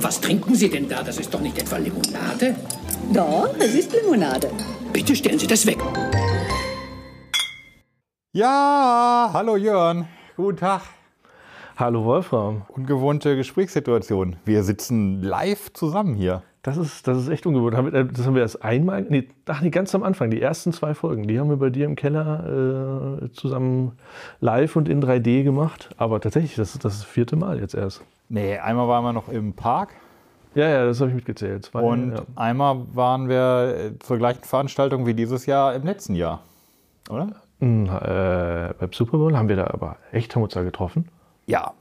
Was trinken Sie denn da? Das ist doch nicht etwa Limonade? Doch, es ist Limonade. Bitte stellen Sie das weg. Ja, hallo Jörn. Guten Tag. Hallo Wolfram. Ungewohnte Gesprächssituation. Wir sitzen live zusammen hier. Das ist, das ist echt ungewohnt. Äh, Das haben wir erst einmal, nee, ach nee, ganz am Anfang, die ersten zwei Folgen, die haben wir bei dir im Keller äh, zusammen live und in 3D gemacht. Aber tatsächlich, das ist das vierte Mal jetzt erst. Nee, einmal waren wir noch im Park Ja, ja, das habe ich mitgezählt. Zwei, und ja. einmal waren wir äh, zur gleichen Veranstaltung wie dieses Jahr im letzten Jahr. Oder? Hm, äh, beim Super Bowl haben wir da aber echt, haben uns da getroffen. Ja.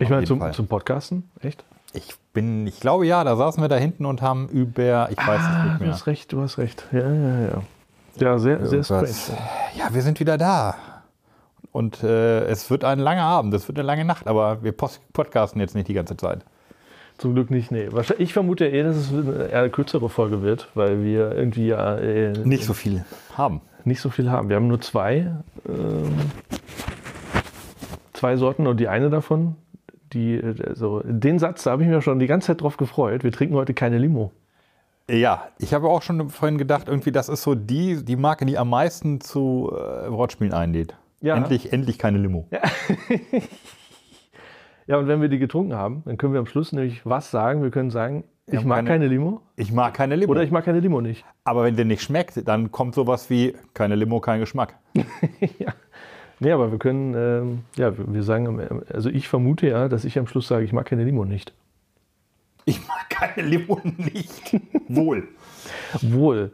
Ich meine, zum, Fall. zum Podcasten, echt? Ich bin, ich glaube ja, da saßen wir da hinten und haben über, ich weiß es Ah, nicht du mehr. hast recht, du hast recht. Ja, ja, ja. Ja, sehr, sehr strange. Ja, wir sind wieder da. Und äh, es wird ein langer Abend, es wird eine lange Nacht, aber wir podcasten jetzt nicht die ganze Zeit. Zum Glück nicht, nee. Ich vermute eher, dass es eine kürzere Folge wird, weil wir irgendwie ja äh, Nicht so viel haben. nicht so viel haben. Wir haben nur zwei, ähm, zwei Sorten und die eine davon, die, also den Satz, da habe ich mir schon die ganze Zeit drauf gefreut. Wir trinken heute keine Limo. Ja, ich habe auch schon vorhin gedacht, irgendwie, das ist so die, die Marke, die am meisten zu äh, Wortspielen einlädt. Ja. Endlich, endlich keine Limo. Ja, und wenn wir die getrunken haben, dann können wir am Schluss nämlich was sagen. Wir können sagen, ich mag keine- keine Limo Ich mag keine Limo. oder ich mag keine Limo nicht. Aber wenn der nicht schmeckt, dann kommt sowas wie keine Limo, kein Geschmack. ja. Nee, aber wir können, ähm, ja, wir sagen, am- also ich vermute ja, dass ich am Schluss sage, ich mag keine Limo nicht. Ich mag keine Limo nicht. Wohl. Wohl.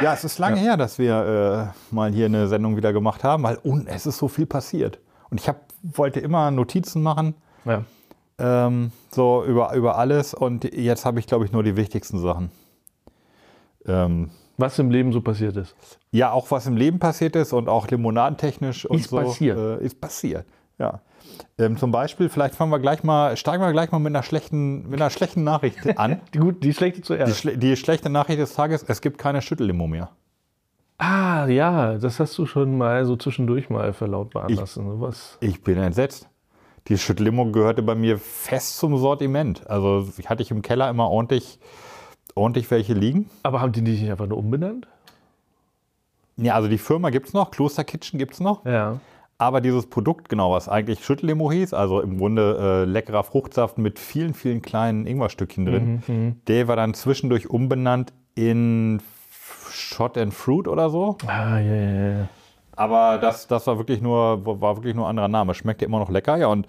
Ja, es ist lange her, dass wir äh, mal hier eine Sendung wieder gemacht haben, weil un es ist so viel passiert. Und ich hab, wollte immer Notizen machen, Ja. ähm, so über, über alles. Und jetzt habe ich, glaube ich, nur die wichtigsten Sachen. Ähm, Was im Leben so passiert ist. Ja, auch was im Leben passiert ist und auch limonadentechnisch und Ist so. passiert. Äh, ist passiert, ja. Ähm, zum Beispiel, vielleicht fangen wir gleich mal, steigen wir gleich mal mit einer schlechten, mit einer schlechten Nachricht an. Die, gut, die schlechte Die, zuerst. schle die schlechte Nachricht des Tages, es gibt keine Schüttellimo mehr. ah, ja, das hast du schon mal so zwischendurch mal verlautbaren Ich- lassen. Sowas. Ich bin entsetzt. Die Schüttellimo gehörte bei mir fest zum Sortiment. Also ich hatte ich im Keller immer ordentlich, ordentlich welche liegen. Aber haben die die nicht einfach nur umbenannt? Ja, also die Firma gibt es noch, Kloster Kitchen gibt es noch. Ja. Aber dieses Produkt, genau, was eigentlich Schüttellimo hieß, also im Grunde äh, leckerer Fruchtsaft mit vielen, vielen kleinen Ingwerstückchen drin, der war dann zwischendurch umbenannt in Shot and Fruit oder so. Ah, ja, ja, ja. Aber das, das war wirklich nur, war wirklich nur ein anderer Name. Schmeckte immer noch lecker, ja. Und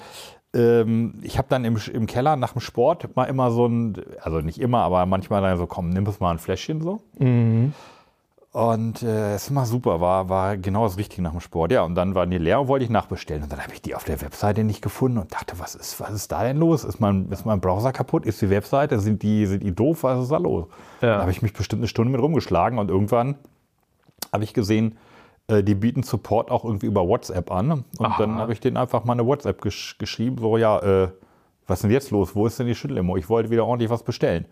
ähm, ich habe dann im, im Keller nach dem Sport mal immer so ein, also nicht immer, aber manchmal dann so, komm, nimm es mal ein Fläschchen so. Und äh, es ist immer super, war, war genau das Richtige nach dem Sport. Ja, und dann waren die leer und wollte ich nachbestellen. Und dann habe ich die auf der Webseite nicht gefunden und dachte, was ist, was ist da denn los? Ist mein, ist mein Browser kaputt? Ist die Webseite? Sind die, sind die doof? Was ist da los? Ja. Da habe ich mich bestimmt eine Stunde mit rumgeschlagen und irgendwann habe ich gesehen, die bieten Support auch irgendwie über WhatsApp an. Und dann habe ich denen einfach mal eine WhatsApp gesch geschrieben, so, ja, äh, was ist denn jetzt los? Wo ist denn die Schüttellimo? Ich wollte wieder ordentlich was bestellen.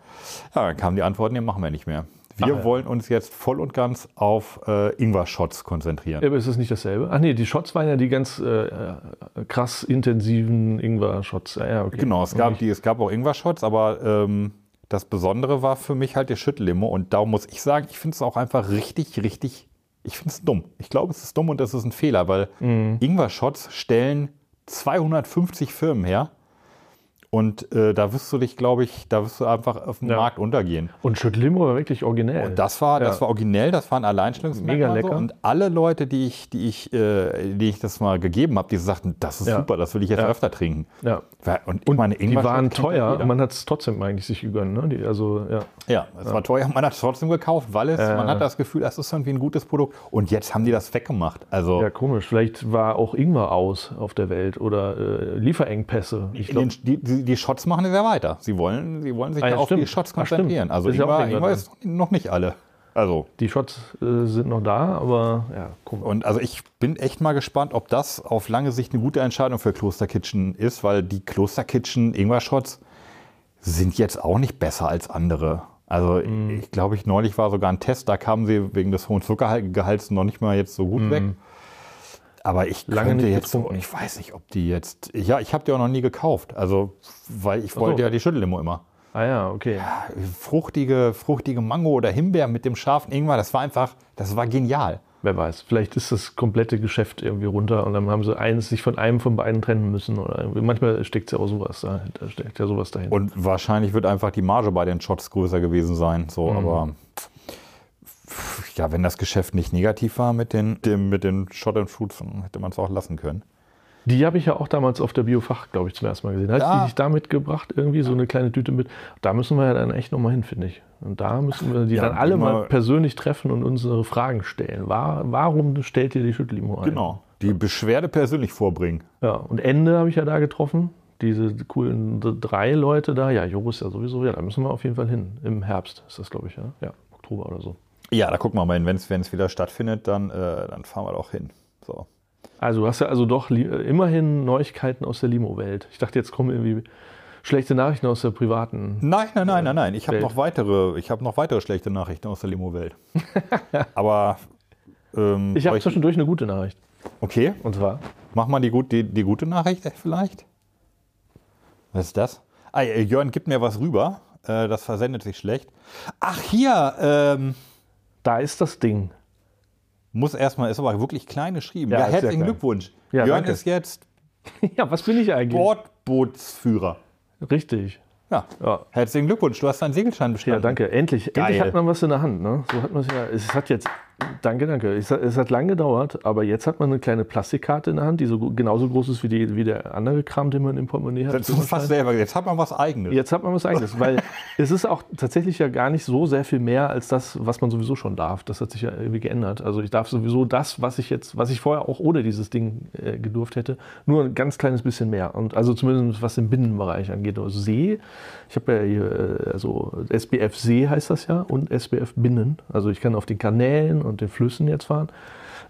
Ja, dann kam die Antwort, nee, machen wir nicht mehr. Wir Ach ja. wollen uns jetzt voll und ganz auf äh, Ingwer-Shots konzentrieren. Aber ist das nicht dasselbe? Ach nee, die Shots waren ja die ganz äh, äh, krass intensiven Ingwer-Shots. Ja, ja, okay. Genau, es gab, die, es gab auch Ingwer-Shots, aber ähm, das Besondere war für mich halt die Schüttellimo. Und darum muss ich sagen, ich finde es auch einfach richtig, richtig, ich finde es dumm. Ich glaube, es ist dumm und das ist ein Fehler, weil Mhm. Ingwer-Shots stellen 250 Firmen her. Und äh, da wirst du dich, glaube ich, da wirst du einfach auf dem Ja. Markt untergehen. Und Schüttlimo war wirklich originell. Und das war, das Ja. war originell, das war ein Alleinstellungsmerkmal. Mega lecker. So. Und alle Leute, die ich, die ich, äh, die ich das mal gegeben habe, die sagten, das ist Ja. super, das will ich jetzt öfter trinken. ja. Und, ich Und meine, die waren teuer, man hat es trotzdem eigentlich sich gegönnt. Ne? Die, also, ja. Ja, es war teuer, man hat es trotzdem gekauft, weil es, man hat das Gefühl, das ist irgendwie ein gutes Produkt. Und jetzt haben die das weggemacht. Also ja, komisch. Vielleicht war auch Ingwer aus auf der Welt oder äh, Lieferengpässe. Ich glaub, den, die, die, die Shots machen es ja weiter. Sie wollen, sie wollen sich Ah, ja, auf stimmt. die Shots konzentrieren. also Ist Ingwer, Ingwer ist noch nicht alle. Also die Shots äh, sind noch da, aber ja, komisch. Und also ich bin echt mal gespannt, ob das auf lange Sicht eine gute Entscheidung für Kloster Kitchen ist, weil die Kloster Kitchen Ingwer-Shots sind jetzt auch nicht besser als andere. Also ich glaube, ich neulich war sogar ein Test, da kamen sie wegen des hohen Zuckergehalts noch nicht mal jetzt so gut weg. Aber ich Lange könnte nicht jetzt, getrunken. ich weiß nicht, ob die jetzt, ja, ich habe die auch noch nie gekauft. Also, weil ich wollte so. ja die Schüttellimo immer. Ah ja, okay. Fruchtige, fruchtige Mango oder Himbeer mit dem scharfen Ingwer, das war einfach, das war genial. Wer weiß, vielleicht ist das komplette Geschäft irgendwie runter und dann haben sie eins sich von einem von beiden trennen müssen. Oder manchmal steckt ja auch sowas dahinter, steckt ja sowas dahinter. Und wahrscheinlich wird einfach die Marge bei den Shots größer gewesen sein. So, Mhm. aber ja, wenn das Geschäft nicht negativ war mit den, dem, mit den Shot and Fruits, dann hätte man es auch lassen können. Die habe ich ja auch damals auf der Biofach, glaube ich, zum ersten Mal gesehen. Hat Ja. die dich da mitgebracht, irgendwie so eine kleine Tüte mit? Da müssen wir ja dann echt nochmal hin, finde ich. Und da müssen wir die Ja, dann alle mal persönlich treffen und unsere Fragen stellen. War, warum stellt ihr die Schüttlimo ein? Genau. Die Beschwerde persönlich vorbringen. Ja, und Ende habe ich ja da getroffen. Diese coolen drei Leute da. Ja, Joris ja sowieso. Ja, da müssen wir auf jeden Fall hin. Im Herbst ist das, glaube ich, ja. Ja, Oktober oder so. Ja, da gucken wir mal hin. Wenn es wieder stattfindet, dann, äh, dann fahren wir doch hin. So. Also du hast ja also doch äh, immerhin Neuigkeiten aus der Limo-Welt. Ich dachte, jetzt kommen irgendwie schlechte Nachrichten aus der privaten. Nein, nein, nein, nein, nein. Ich habe noch weitere, ich habe noch weitere schlechte Nachrichten aus der Limo-Welt. Aber ähm, Ich habe zwischendurch eine gute Nachricht. okay, Und zwar, mach mal die, gut, die, die gute Nachricht äh, vielleicht. Was ist das? Ah, äh, Jörn gibt mir was rüber. Äh, das versendet sich schlecht. Ach hier, ähm, da ist das Ding. muss erstmal, ist aber wirklich klein geschrieben. Ja, Ja, herzlichen. Glückwunsch. Ja, Jörn danke. ist jetzt ja, was bin ich eigentlich? Bordbootsführer. Richtig. Ja. Ja. Herzlichen Glückwunsch, du hast deinen Segelschein Ja, bestanden. danke. Endlich. Geil. Endlich hat man was in der Hand. Ne? So hat man es ja. Es hat jetzt. Danke, danke. Es hat, es hat lang gedauert, aber jetzt hat man eine kleine Plastikkarte in der Hand, die so genauso groß ist wie, die, wie der andere Kram, den man im Portemonnaie hat. Das ist fast selber. Jetzt hat man was Eigenes. Jetzt hat man was eigenes, weil es ist auch tatsächlich ja gar nicht so sehr viel mehr als das, was man sowieso schon darf. Das hat sich ja irgendwie geändert. Also ich darf sowieso das, was ich jetzt, was ich vorher auch ohne dieses Ding äh, gedurft hätte, nur ein ganz kleines bisschen mehr. Und also zumindest was den Binnenbereich angeht. Also See, ich habe ja hier, äh, also SBF See heißt das ja und SBF Binnen. Also ich kann auf den Kanälen und den Flüssen jetzt fahren.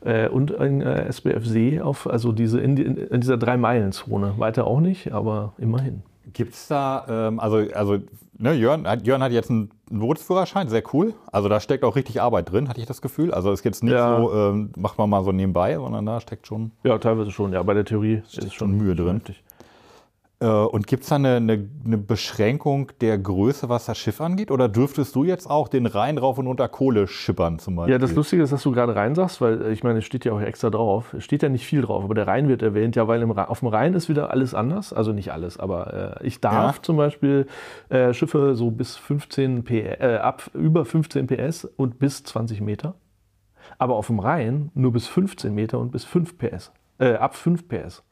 Äh, und ein äh, SBF See auf, also diese in, die, in dieser Drei-Meilen-Zone. Weiter auch nicht, aber immerhin. Gibt es da, ähm, also, also ne, Jörn, hat- Jörn hat jetzt einen Bootsführerschein, sehr cool. Also da steckt auch richtig Arbeit drin, hatte ich das Gefühl. Also ist jetzt nicht Ja. so, ähm, macht man mal so nebenbei, sondern da steckt schon. Ja, teilweise schon. Ja, bei der Theorie ist schon Mühe drin. heftig. Äh, und gibt es da eine, eine, eine Beschränkung der Größe, was das Schiff angeht? Oder dürftest du jetzt auch den Rhein rauf und runter Kohle schippern zum Beispiel? Ja, das Lustige ist, dass du gerade Rhein sagst, weil äh, ich meine, es steht ja auch extra drauf. Es steht ja nicht viel drauf, aber der Rhein wird erwähnt, ja, weil im, auf dem Rhein ist wieder alles anders. Also nicht alles, aber äh, ich darf Ja. zum Beispiel äh, Schiffe so bis 15 PS, äh, ab über 15 PS und bis 20 Meter. Aber auf dem Rhein nur bis 15 Meter und bis 5 PS. Äh, ab 5 PS.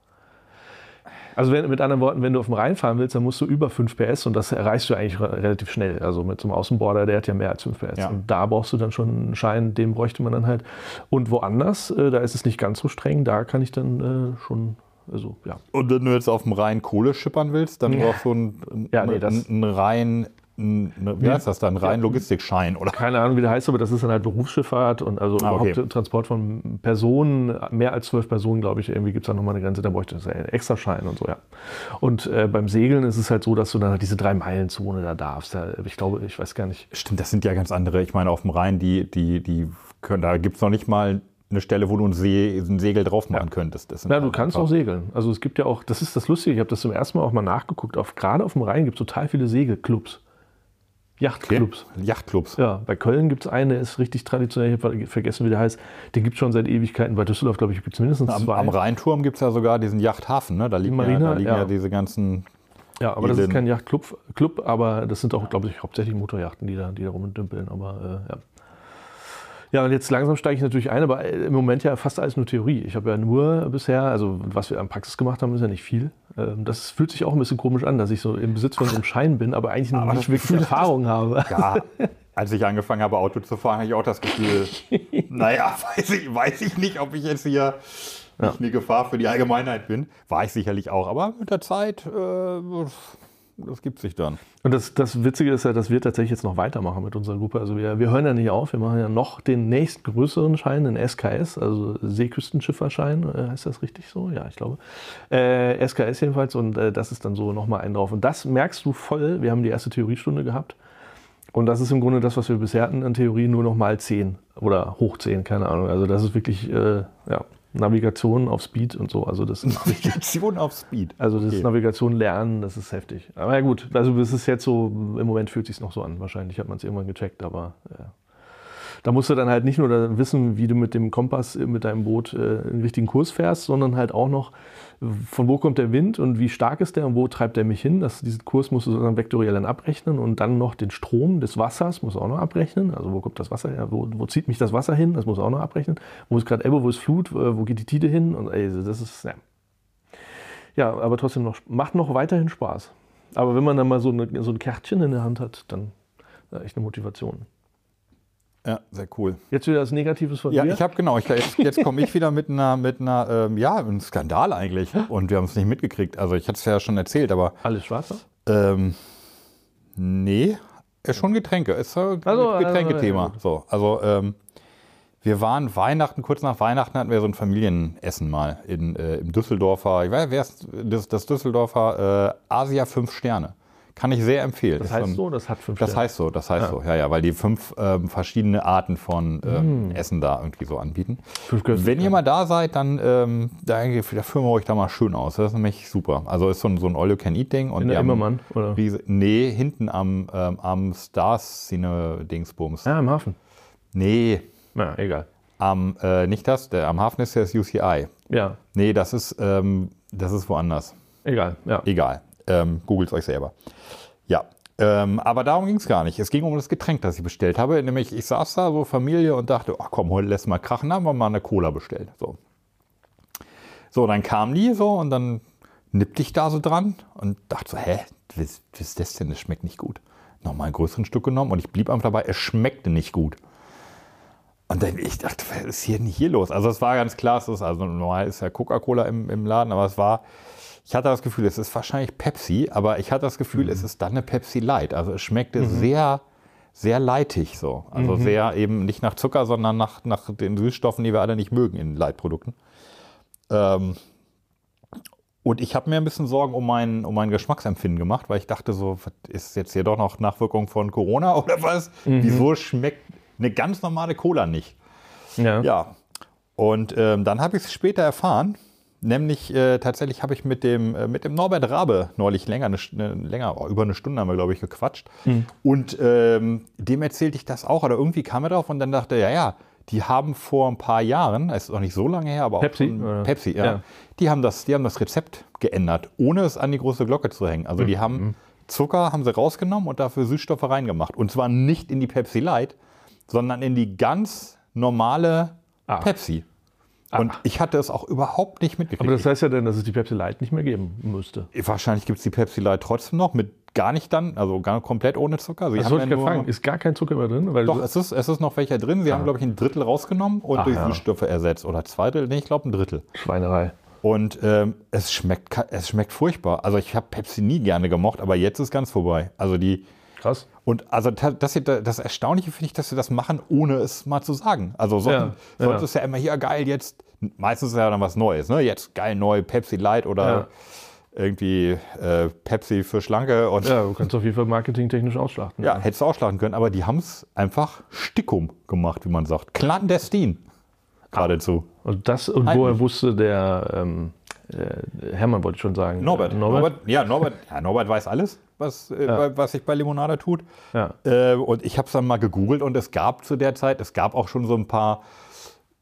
Also wenn, mit anderen Worten, wenn du auf dem Rhein fahren willst, dann musst du über 5 PS und das erreichst du eigentlich re- relativ schnell. Also mit so einem Außenborder, der hat ja mehr als 5 PS. Ja. Und da brauchst du dann schon einen Schein, den bräuchte man dann halt. Und woanders, äh, da ist es nicht ganz so streng, da kann ich dann äh, schon, also ja. Und wenn du jetzt auf dem Rhein Kohle schippern willst, dann brauchst du einen, Ja, nee, das- einen Rhein, einen, wie heißt das dann? Rhein Logistikschein, oder? Keine Ahnung, wie der heißt, aber das ist dann halt Berufsschifffahrt und also Ah, okay. überhaupt Transport von Personen, mehr als zwölf Personen, glaube ich, irgendwie gibt es da nochmal eine Grenze, da bräuchte es einen Extraschein und so, ja. Und äh, beim Segeln ist es halt so, dass du dann halt diese Drei-Meilen-Zone da darfst. Da, ich glaube, ich weiß gar nicht. Stimmt, das sind ja ganz andere. Ich meine, auf dem Rhein, die, die, die können, da gibt es noch nicht mal eine Stelle, wo du ein, See, ein Segel drauf machen könntest. Das Na, du halt kannst auch segeln. Also es gibt ja auch, das ist das Lustige, ich habe das zum ersten Mal auch mal nachgeguckt, auf, gerade auf dem Rhein gibt es total viele Segelclubs. Okay. Yachtclubs. Yachtclubs. Ja, bei Köln gibt es einen, der ist richtig traditionell, ich habe vergessen, wie der heißt. Den gibt es schon seit Ewigkeiten. Bei Düsseldorf, glaube ich, gibt es mindestens Am, zwei. am Rheinturm gibt es ja sogar diesen Yachthafen. Ne? Da liegen, ja, Marina, da liegen ja. ja. diese ganzen. Ja, aber das ist kein Yachtclub, Club, aber das sind auch, glaube ich, hauptsächlich Motorjachten, die da, die da rumdümpeln. Aber äh, ja. Ja, und jetzt langsam steige ich natürlich ein, aber äh, im Moment ja fast alles nur Theorie. Ich habe ja nur bisher, also was wir an Praxis gemacht haben, ist ja nicht viel. Ähm, Das fühlt sich auch ein bisschen komisch an, dass ich so im Besitz von so einem Schein bin, aber eigentlich noch Aber nicht wirklich Gefühl, Erfahrung habe. Ja, als ich angefangen habe, Auto zu fahren, hatte ich auch das Gefühl, naja, weiß ich, weiß ich nicht, ob ich jetzt hier nicht eine Gefahr für die Allgemeinheit bin. War ich sicherlich auch, aber mit der Zeit, äh, das gibt sich dann. Und das, das Witzige ist ja, dass wir tatsächlich jetzt noch weitermachen mit unserer Gruppe. Also wir, wir hören ja nicht auf, wir machen ja noch den nächstgrößeren Schein, den SKS, also Seeküstenschifferschein, äh, heißt das richtig so? Ja, ich glaube. Äh, SKS jedenfalls und äh, das ist dann so nochmal ein drauf. Und das merkst du voll, wir haben die erste Theoriestunde gehabt. Und das ist im Grunde das, was wir bisher hatten an Theorie, nur noch mal 10 oder hoch 10, keine Ahnung. Also das ist wirklich, äh, ja, Navigation auf Speed und so. Also das. Navigation auf Speed. Also das Okay. Navigation lernen, das ist heftig. Aber ja gut, also das ist jetzt so, im Moment fühlt sich noch so an. Wahrscheinlich hat man es irgendwann gecheckt, aber ja. da musst du dann halt nicht nur wissen, wie du mit dem Kompass äh, mit deinem Boot äh, den richtigen Kurs fährst, sondern halt auch noch, von wo kommt der Wind und wie stark ist der und wo treibt der mich hin. Das, diesen Kurs musst du sozusagen vektoriell dann abrechnen und dann noch den Strom des Wassers musst du auch noch abrechnen. Also wo kommt das Wasser her? Wo, wo zieht mich das Wasser hin? Das musst du auch noch abrechnen. Wo ist gerade Ebbe, wo ist Flut? Äh, Wo geht die Tide hin? Und ey, das ist, ja. Ja, aber trotzdem noch, macht noch weiterhin Spaß. Aber wenn man dann mal so, eine, so ein Kärtchen in der Hand hat, dann äh, echt eine Motivation. Ja, sehr cool. Jetzt wieder das Negatives von Ja, dir. ich habe genau, ich, jetzt, jetzt komme ich wieder mit einer, mit einer, ähm, ja, einem Skandal eigentlich. Und wir haben es nicht mitgekriegt. Also ich hatte es ja schon erzählt, aber Alles Schwarzer? ähm, nee, ist schon Getränke. Ist so ein Also, Getränkethema. also, ja, so, also ähm, wir waren Weihnachten, kurz nach Weihnachten hatten wir so ein Familienessen mal in, äh, im Düsseldorfer, ich weiß, wer ist das, das Düsseldorfer äh, Asia 5 Sterne. Kann ich sehr empfehlen. Das heißt so, das hat fünf Das Sterne. heißt so, das heißt so, ja, ja, weil die fünf ähm, verschiedene Arten von ähm, Essen da irgendwie so anbieten. Fünf. Wenn ihr mal da seid, dann ähm, da, da führen wir euch da mal schön aus. Das ist nämlich super. Also ist so ein, so ein All-You-Can-Eat-Ding. In der Immermann, oder? Riese, nee, hinten am, ähm, am Stars-Szene-Dingsbums. Ja, im Hafen. Nee, Na, egal. am, äh, nicht das, der, am Hafen ist ja das UCI. Ja, Nee, das ist, ähm, das ist woanders. egal. Ja. Egal. Ähm, Googelt euch selber. Ja. Ähm, aber darum ging es gar nicht. Es ging um das Getränk, das ich bestellt habe. Nämlich, ich saß da so Familie und dachte, ach komm, heute lässt mal krachen, haben wir mal eine Cola bestellt. So. So, dann kam die so und dann nippte ich da so dran und dachte so, hä, was, was ist das denn? Das schmeckt nicht gut. Nochmal einen größeren Stück genommen und ich blieb einfach dabei, es schmeckte nicht gut. Und dann, ich dachte, was ist hier denn hier los? Also es war ganz klar, es ist, also normal ist ja Coca-Cola im, im Laden, aber es war, ich hatte das Gefühl, es ist wahrscheinlich Pepsi, aber ich hatte das Gefühl, es ist dann eine Pepsi Light. Also es schmeckte sehr, sehr leitig so. Also sehr eben nicht nach Zucker, sondern nach, nach den Süßstoffen, die wir alle nicht mögen in Light-Produkten. Ähm, und ich habe mir ein bisschen Sorgen um mein, um mein Geschmacksempfinden gemacht, weil ich dachte so, ist jetzt hier doch noch Nachwirkung von Corona oder was? Wieso schmeckt eine ganz normale Cola nicht? Ja. Ja, und ähm, dann habe ich es später erfahren. Nämlich äh, tatsächlich habe ich mit dem, äh, mit dem Norbert Rabe neulich länger, eine, eine, länger oh, über eine Stunde haben wir, glaube ich, gequatscht. Und ähm, dem erzählte ich das auch, oder irgendwie kam er drauf und dann dachte er, ja, ja, die haben vor ein paar Jahren, es ist noch nicht so lange her, aber Pepsi, auch schon, oder? Pepsi, ja, Ja. Die, haben das, die haben das Rezept geändert, ohne es an die große Glocke zu hängen. Also die haben Zucker haben sie rausgenommen und dafür Süßstoffe reingemacht. Und zwar nicht in die Pepsi Light, sondern in die ganz normale Ah. Pepsi. Und ich hatte es auch überhaupt nicht mitgekriegt. Aber das heißt ja dann, dass es die Pepsi Light nicht mehr geben müsste. Wahrscheinlich gibt es die Pepsi Light trotzdem noch mit gar nicht dann, also gar komplett ohne Zucker. Sie Das wollte ja ich nur- gefragt. Ist gar kein Zucker mehr drin? Weil Doch, es ist, es ist noch welcher drin. Sie haben, glaube ich, ein Drittel rausgenommen und Ach, durch ja. Süßstoffe ersetzt. Oder zwei Drittel, nee, ich glaube ein Drittel. Schweinerei. Und ähm, es, schmeckt, es schmeckt furchtbar. Also ich habe Pepsi nie gerne gemocht, aber jetzt ist ganz vorbei. Also die, Krass. und also das, hier- das Erstaunliche finde ich, dass sie das machen, ohne es mal zu sagen. Also so, Ja, sonst ja. ist ja immer hier geil jetzt, meistens ist ja dann was Neues, ne? Jetzt geil neu Pepsi Light oder Ja. irgendwie äh, Pepsi für Schlanke und ja. Ja, du kannst auf jeden Fall marketingtechnisch ausschlachten. hättest du ausschlagen können, aber die haben es einfach Stickum gemacht, wie man sagt. Clandestin. Geradezu. Und das, und Heimlich. woher wusste der ähm, äh, Hermann, wollte ich schon sagen. Norbert. Äh, Norbert? Ja, Norbert, ja, Norbert weiß alles, was, äh, bei, was sich bei Limonade tut. Ja. Äh, und ich habe es dann mal gegoogelt und es gab zu der Zeit, es gab auch schon so ein paar,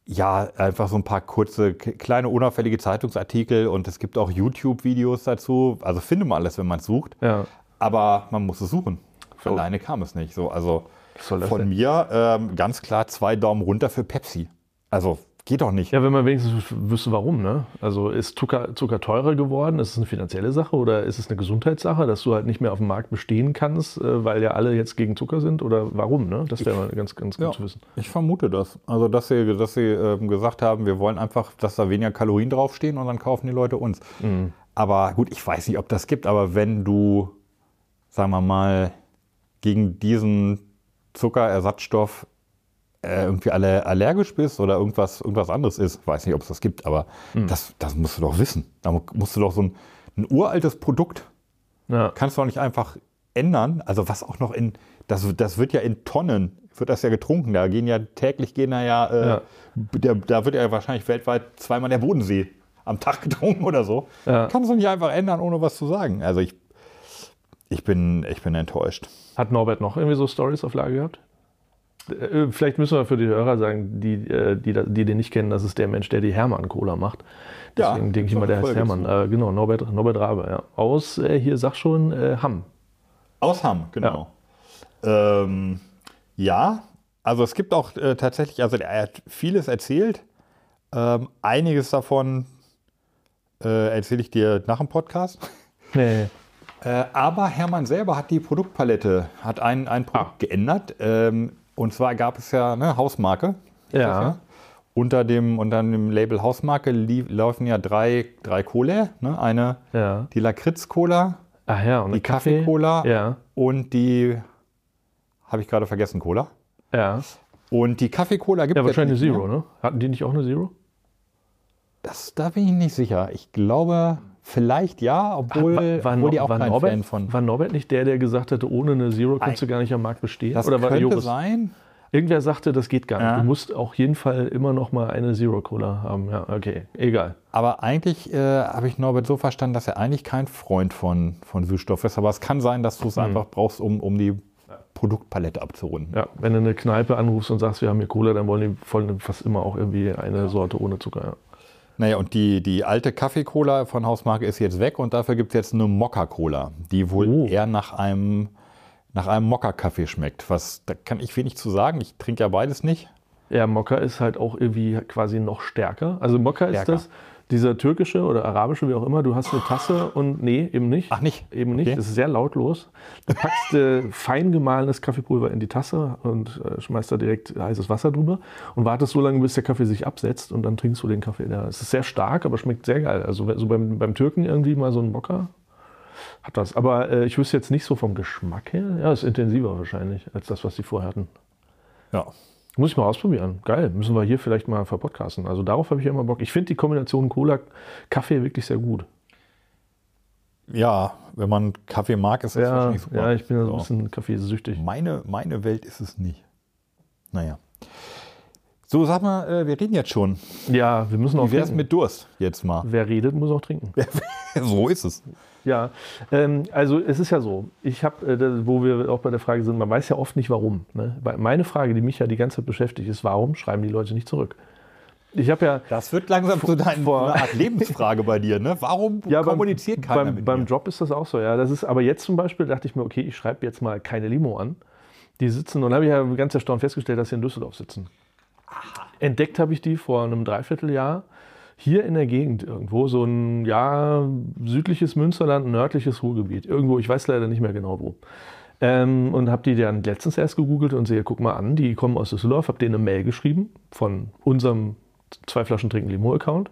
ja, einfach so ein paar kurze, kleine, unauffällige Zeitungsartikel und es gibt auch YouTube-Videos dazu. Also findet man alles, wenn man es sucht. Ja. Aber man muss es suchen. Alleine kam es nicht. So, also von denn? mir ähm, ganz klar zwei Daumen runter für Pepsi. Also geht doch nicht. Ja, wenn man wenigstens wüsste, warum, ne? Also ist Zucker, Zucker teurer geworden? Ist es eine finanzielle Sache oder ist es eine Gesundheitssache, dass du halt nicht mehr auf dem Markt bestehen kannst, äh, weil ja alle jetzt gegen Zucker sind? Oder warum, ne? Das wäre mal ganz, ganz gut Ja, zu wissen. ich vermute das. Also, dass sie, dass sie ähm, gesagt haben, wir wollen einfach, dass da weniger Kalorien draufstehen und dann kaufen die Leute uns. Mhm. Aber gut, ich weiß nicht, ob das gibt, aber wenn du, sagen wir mal, gegen diesen Zuckerersatzstoff äh, irgendwie alle allergisch bist oder irgendwas, irgendwas anderes ist, weiß nicht, ob es das gibt, aber Mhm. das, das musst du doch wissen. Da mu- musst du doch so ein, ein uraltes Produkt Ja. kannst du auch nicht einfach ändern. Also was auch noch in, das, das wird ja in Tonnen wird das ja getrunken. Da gehen ja täglich gehen da ja, äh, Ja. Der, da wird ja wahrscheinlich weltweit zweimal der Bodensee am Tag getrunken oder so. Ja. Kannst du nicht einfach ändern, ohne was zu sagen. Also ich, ich bin, ich bin enttäuscht. Hat Norbert noch irgendwie so Stories auf Lage gehabt? Äh, Vielleicht müssen wir für die Hörer sagen, die, äh, die, die den nicht kennen, das ist der Mensch, der die Hermann-Cola macht. Ja, Deswegen denke ich mal, der heißt Hermann. Äh, genau, Norbert, Norbert Rabe. Ja. Aus, äh, hier sag schon, äh, Hamm. Aus Hamm, genau. Ja, ähm, ja also es gibt auch äh, tatsächlich, also er hat vieles erzählt. Ähm, einiges davon äh, erzähle ich dir nach dem Podcast. Nee. Aber Hermann selber hat die Produktpalette, hat ein, ein Produkt Ah. geändert. Ähm, und zwar gab es ja eine Hausmarke. Ja. das Unter dem, unter dem Label Hausmarke lief, laufen ja drei, drei Cola. Ne? Eine, Ja. die Lakritz-Cola, ja, die Kaffee. Kaffee-Cola Ja. und die, habe ich gerade vergessen, Cola. Ja. Und die Kaffee-Cola gibt Ja, es wahrscheinlich nicht eine Zero, ne? Hatten die nicht auch eine Zero? Das, da bin ich nicht sicher. Ich glaube, vielleicht ja, obwohl, obwohl die auch kein Norbert, Fan von. war Norbert nicht der, der gesagt hatte, ohne eine Zero kannst du gar nicht am Markt bestehen? Das Oder war könnte Joris? sein. Irgendwer sagte, das geht gar nicht. Ja. Du musst auf jeden Fall immer noch mal eine Zero Cola haben. Ja, okay, egal. Aber eigentlich äh, habe ich Norbert so verstanden, dass er eigentlich kein Freund von, von Süßstoff ist. Aber es kann sein, dass du es einfach brauchst, um, um die Produktpalette abzurunden. Ja, wenn du eine Kneipe anrufst und sagst, wir haben hier Cola, dann wollen die wollen fast immer auch irgendwie eine Sorte ohne Zucker. Ja. Naja, und die, die alte Kaffee-Cola von Hausmarke ist jetzt weg und dafür gibt es jetzt eine Mokka-Cola, die wohl Oh. eher nach einem, nach einem Mokka-Kaffee schmeckt. Was, da kann ich wenig zu sagen. Ich trinke ja beides nicht. Ja, Mokka ist halt auch irgendwie quasi noch stärker. Also Mokka ist Stärker. das, dieser türkische oder arabische, wie auch immer, du hast eine Tasse und nee, eben nicht. Ach, nicht? Eben nicht, Okay. das ist sehr lautlos. Du packst äh, fein gemahlenes Kaffeepulver in die Tasse und äh, schmeißt da direkt heißes Wasser drüber und wartest so lange, bis der Kaffee sich absetzt und dann trinkst du den Kaffee. Ja, es ist sehr stark, aber schmeckt sehr geil. Also so beim, beim Türken irgendwie mal so ein Mokka hat das. Aber äh, ich wüsste jetzt nicht so vom Geschmack her. Ja, ist intensiver wahrscheinlich als das, was die vorher hatten. Ja. Muss ich mal ausprobieren. Geil. Müssen wir hier vielleicht mal verpodcasten. Also darauf habe ich ja immer Bock. Ich finde die Kombination Cola-Kaffee wirklich sehr gut. Ja, wenn man Kaffee mag, ist das Ja, wahrscheinlich super. ja, ich bin ja so ein bisschen kaffeesüchtig. Meine, meine Welt ist es nicht. Naja. So, sag mal, äh, wir reden jetzt schon. Ja, wir müssen auch Wie wär's trinken. mit Durst jetzt mal? Wer redet, muss auch trinken. so ist es. Ja, ähm, also es ist ja so, ich habe, äh, wo wir auch bei der Frage sind, man weiß ja oft nicht warum. Ne? Meine Frage, die mich ja die ganze Zeit beschäftigt, ist, warum schreiben die Leute nicht zurück? Ich habe ja, Das wird langsam zu deiner Art Lebensfrage bei dir, ne? Warum ja kommuniziert keiner beim, mit beim mir? Job ist das auch so, ja. Das ist, aber jetzt zum Beispiel dachte ich mir, okay, ich schreibe jetzt mal keine Limo an. Die sitzen und habe ich ja ganz erstaunt festgestellt, dass sie in Düsseldorf sitzen. Entdeckt habe ich die vor einem Dreivierteljahr hier in der Gegend irgendwo, so ein ja, südliches Münsterland, nördliches Ruhrgebiet. Irgendwo, ich weiß leider nicht mehr genau wo. Ähm, und habe die dann letztens erst gegoogelt und sehe, guck mal an, die kommen aus Düsseldorf, habe denen eine Mail geschrieben von unserem zwei Flaschen trinken Limo-Account.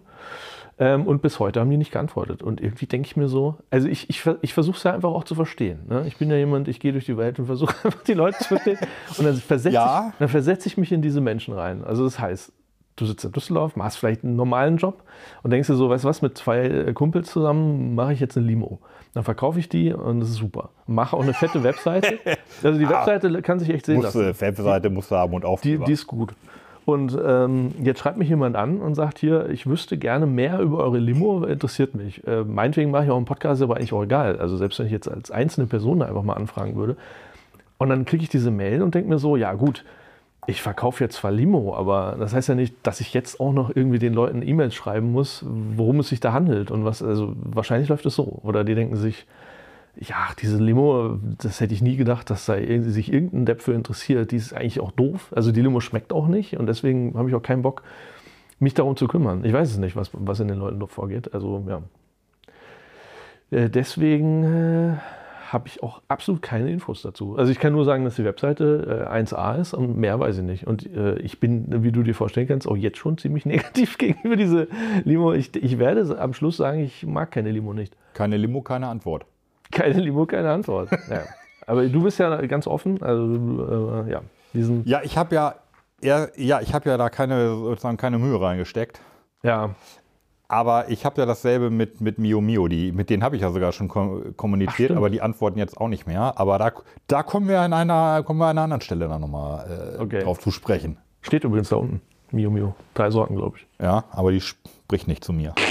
Ähm, und bis heute haben die nicht geantwortet. Und irgendwie denke ich mir so, also ich, ich, ich versuche es ja einfach auch zu verstehen. Ne? Ich bin ja jemand, ich gehe durch die Welt und versuche einfach die Leute zu verstehen. Und dann versetze Ja. ich, dann versetze ich mich in diese Menschen rein. Also das heißt, du sitzt in Düsseldorf, machst vielleicht einen normalen Job und denkst dir so, weißt du was, mit zwei äh, Kumpels zusammen mache ich jetzt eine Limo. Dann verkaufe ich die und das ist super. Mache auch eine fette Webseite. Also die Webseite kann sich echt sehen lassen. Musste, Webseite musst du haben und Die, Aufkleber. die ist gut. Und ähm, jetzt schreibt mich jemand an und sagt hier, ich wüsste gerne mehr über eure Limo, interessiert mich. Äh, meinetwegen mache ich auch einen Podcast, aber eigentlich auch egal. Also selbst wenn ich jetzt als einzelne Person da einfach mal anfragen würde. Und dann kriege ich diese Mail und denke mir so, ja gut, ich verkaufe jetzt zwar Limo, aber das heißt ja nicht, dass ich jetzt auch noch irgendwie den Leuten E-Mails schreiben muss, worum es sich da handelt und was, also wahrscheinlich läuft es so. Oder die denken sich, ja, diese Limo, das hätte ich nie gedacht, dass da sich irgendein Depp für interessiert. Die ist eigentlich auch doof. Also die Limo schmeckt auch nicht und deswegen habe ich auch keinen Bock, mich darum zu kümmern. Ich weiß es nicht, was, was in den Leuten vorgeht. Also ja. Äh, deswegen äh, habe ich auch absolut keine Infos dazu. Also ich kann nur sagen, dass die Webseite äh, 1A ist und mehr weiß ich nicht. Und äh, ich bin, wie du dir vorstellen kannst, auch jetzt schon ziemlich negativ gegenüber diese Limo. Ich, ich werde am Schluss sagen, ich mag keine Limo nicht. Keine Limo, keine Antwort. Keine Limo, keine Antwort. Ja. Aber du bist ja ganz offen. Also äh, ja, diesen, Ja, ich habe ja, eher, ja, ich habe ja da keine, sozusagen keine Mühe reingesteckt. ja, Aber ich habe ja dasselbe mit, mit Mio Mio. Die, mit denen habe ich ja sogar schon kom kommuniziert, stimmt. aber die antworten jetzt auch nicht mehr. Aber da, da kommen wir an einer, kommen wir an einer anderen Stelle dann nochmal äh, Okay. drauf zu sprechen. Steht übrigens da unten. Mio Mio. Drei Sorten, glaube ich. Ja, aber die spricht nicht zu mir.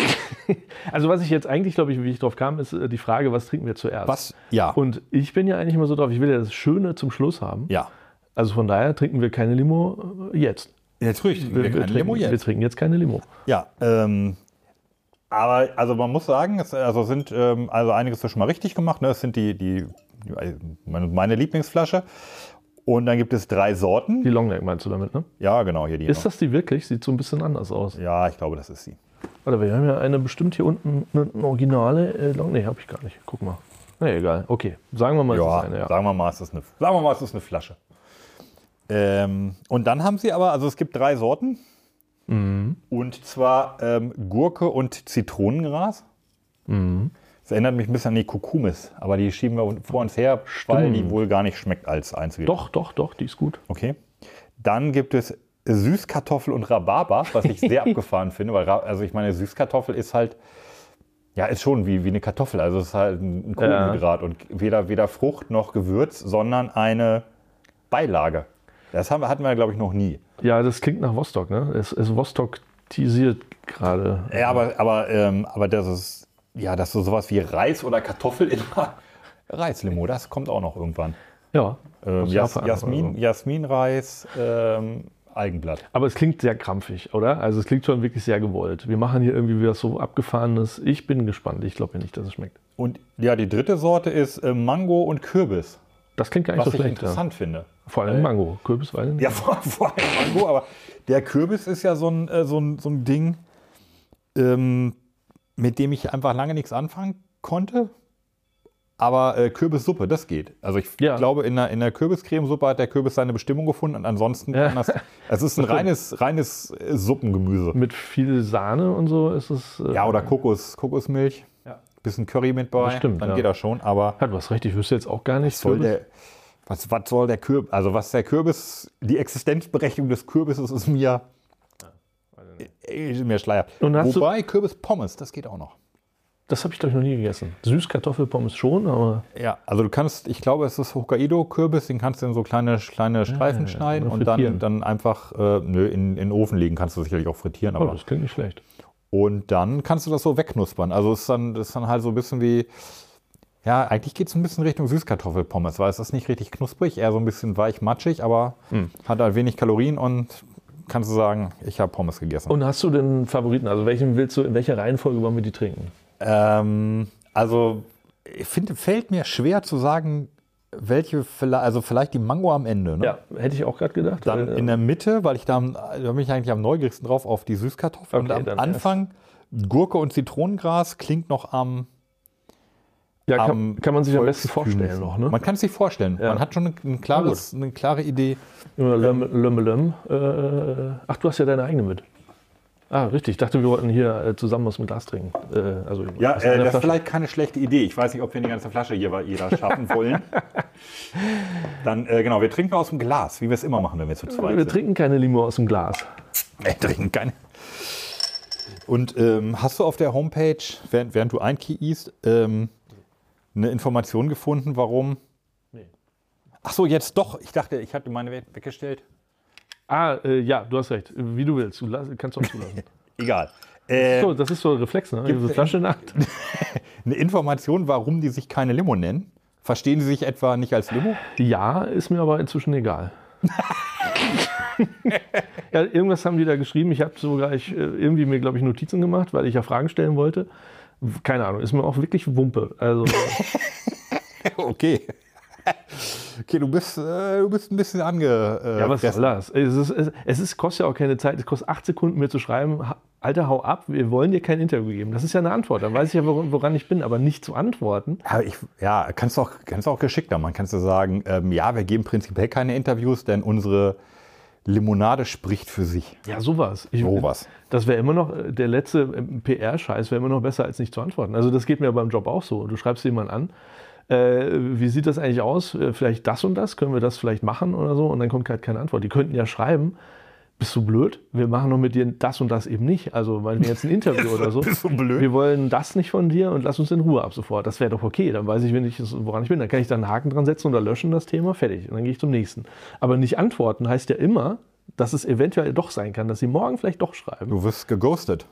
Also was ich jetzt eigentlich, glaube ich, wie ich drauf kam, ist äh, die Frage, was trinken wir zuerst? Was? Ja. Und ich bin ja eigentlich immer so drauf, ich will ja das Schöne zum Schluss haben. ja. Also von daher trinken wir keine Limo äh, jetzt. Jetzt richtig. Wir, wir, trinken, Limo wir jetzt. trinken jetzt keine Limo. Ja, ähm, aber also man muss sagen, es also sind ähm, also einiges ist schon mal richtig gemacht. Ne? Es sind die, die, die meine, meine Lieblingsflasche. Und dann gibt es drei Sorten. Die Longneck meinst du damit, ne? Ja, genau, hier die. Ist das die wirklich? Sieht so ein bisschen anders aus. ja, ich glaube, das ist sie. Warte, wir haben ja eine bestimmt hier unten eine, eine originale äh, Long. Nee, habe ich gar nicht. Guck mal. Nee, egal. Okay. Sagen wir mal, es Ja, ist eine. Ja. sagen wir mal, es ist eine, sagen wir mal, es ist eine Flasche. Ähm, und dann haben sie aber, also es gibt drei Sorten. Mhm. Und zwar ähm, Gurke und Zitronengras. Mhm. Das erinnert mich ein bisschen an die Kukumis, aber die schieben wir vor uns her, weil die wohl gar nicht schmeckt als einzige. Doch, doch, doch, die ist gut. Okay. Dann gibt es Süßkartoffel und Rhabarber, was ich sehr abgefahren finde, weil also ich meine, Süßkartoffel ist halt, ja, ist schon wie, wie eine Kartoffel. Also es ist halt ein ein Ja. Kohlenhydrat und weder, weder Frucht noch Gewürz, sondern eine Beilage. Das haben, wir- hatten wir, glaube ich, noch nie. Ja, das klingt nach Vostok, ne? Es, es Vostok-tisiert gerade. Ja, aber, aber, ähm, aber das ist, ja, dass du sowas wie Reis oder Kartoffel in Reislimo, das kommt auch noch irgendwann. Ja. Ähm, Jas, Jasmin, so. Jasminreis, ähm, Algenblatt. Aber es klingt sehr krampfig, oder? Also es klingt schon wirklich sehr gewollt. Wir machen hier irgendwie wieder so abgefahrenes. Ich bin gespannt. Ich glaube ja nicht, dass es schmeckt. Und ja, die dritte Sorte ist äh, Mango und Kürbis, Das klingt gar nicht was so ich schlecht. Ja. interessant finde. Vor allem Mango. Kürbis, weiß ich nicht. Ja, vor, vor allem Mango, aber der Kürbis ist ja so ein, äh, so ein, so ein Ding, ähm, mit dem ich einfach lange nichts anfangen konnte. Aber äh, Kürbissuppe, das geht. Also ich Ja. glaube, in der, in der Kürbiscremesuppe hat der Kürbis seine Bestimmung gefunden und ansonsten Ja. kann das. Es ist ein reines, reines äh, Suppengemüse. Mit viel Sahne und so ist es. äh, Ja, oder Kokos, Kokosmilch. Ja. Bisschen Curry mit bei. Das stimmt, Dann ja. geht das schon, aber. Ja, du hast recht, ich wüsste jetzt auch gar nicht. soll Kürbis. der, was, was soll der Kürbis, also was der Kürbis, die Existenzberechtigung des Kürbisses ist mir, ist mir schleier. Hast du- Wobei Kürbispommes, das geht auch noch. Das habe ich, glaube ich, noch nie gegessen. Süßkartoffelpommes schon, aber Ja, also du kannst, ich glaube, es ist Hokkaido-Kürbis, den kannst du in so kleine, kleine Streifen ja, schneiden und dann, dann einfach äh, nö, in, in den Ofen legen, kannst du sicherlich auch frittieren. oh, Aber, das klingt nicht schlecht. Und dann kannst du das so wegknuspern. Also es ist dann, ist dann halt so ein bisschen wie, ja, eigentlich geht es ein bisschen Richtung Süßkartoffelpommes, weil es ist nicht richtig knusprig, eher so ein bisschen weich, matschig, aber Hm. hat halt wenig Kalorien und kannst du sagen, ich habe Pommes gegessen. Und hast du den Favoriten? Also welchen willst du, in welcher Reihenfolge wollen wir die trinken? ähm, also ich finde, fällt mir schwer zu sagen, welche, vielleicht, also vielleicht die Mango am Ende. Ne? Ja, hätte ich auch gerade gedacht. Dann Äh, in der Mitte, weil ich da, da bin ich eigentlich am neugierigsten drauf, auf die Süßkartoffel. Okay, und am Anfang Gurke und Zitronengras klingt noch am. ja, kann, am kann man sich am besten vorstellen noch, ne? Man kann es sich vorstellen. Ja. Man hat schon ein, ein klares, eine klare Idee. Löm, Löm, Löm. Äh, ach, du hast ja deine eigene mit. Ah, richtig. Ich dachte, wir wollten hier äh, zusammen was mit Glas trinken. Äh, also Ja, aus äh, das ist vielleicht keine schlechte Idee. Ich weiß nicht, ob wir die ganze Flasche hier jeder schaffen wollen. Dann, äh, genau, wir trinken aus dem Glas, wie wir es immer machen, wenn wir zu zweit Wir sind. trinken keine Limo aus dem Glas. Wir trinken keine. Und ähm, hast du auf der Homepage, während, während du einkeyst, ähm, eine Information gefunden, warum? Nee. Ach so, jetzt doch. Ich dachte, ich hatte meine we- weggestellt. Ah, äh, ja, du hast recht. Wie du willst. Du lass, kannst auch zulassen. Egal. Äh, so, das ist so ein Reflex, ne? Diese Flasche Hand. eine Information, warum die sich keine Limo nennen. Verstehen sie sich etwa nicht als Limo? Ja, ist mir aber inzwischen egal. ja, irgendwas haben die da geschrieben. Ich habe sogar ich, äh, irgendwie mir, glaube ich, Notizen gemacht, weil ich ja Fragen stellen wollte. Keine Ahnung, ist mir auch wirklich Wumpe. Also, Okay. Okay, du bist, äh, du bist ein bisschen ange. Äh, ja, was soll das? Es, ist, es, es ist, kostet ja auch keine Zeit. Es kostet acht Sekunden, mir zu schreiben, "Ha- Alter, hau ab, wir wollen dir kein Interview geben. Das ist ja eine Antwort. Dann weiß ich ja, woran, ich bin, aber nicht zu antworten. Aber ich, ja, kannst du auch, kannst auch geschickter machen. Kannst du sagen, ähm, ja, wir geben prinzipiell keine Interviews, denn unsere Limonade spricht für sich. Ja, sowas. Ich, Sowas. Das wäre immer noch, äh, der letzte ähm, PR-Scheiß wäre immer noch besser, als nicht zu antworten. Also das geht mir beim Job auch so. Du schreibst jemanden an, äh, wie sieht das eigentlich aus? Äh, vielleicht das und das, können wir das vielleicht machen oder so? Und dann kommt halt keine Antwort. Die könnten ja schreiben, bist du blöd? Wir machen doch mit dir das und das eben nicht. Also, weil wir jetzt ein Interview oder so. Bist du blöd? Wir wollen das nicht von dir und lass uns in Ruhe ab sofort. Das wäre doch okay. Dann weiß ich, wenn ich, woran ich bin. Dann kann ich da einen Haken dran setzen oder löschen das Thema. Fertig. Und dann gehe ich zum nächsten. Aber nicht antworten heißt ja immer, dass es eventuell doch sein kann, dass sie morgen vielleicht doch schreiben. Du wirst geghostet.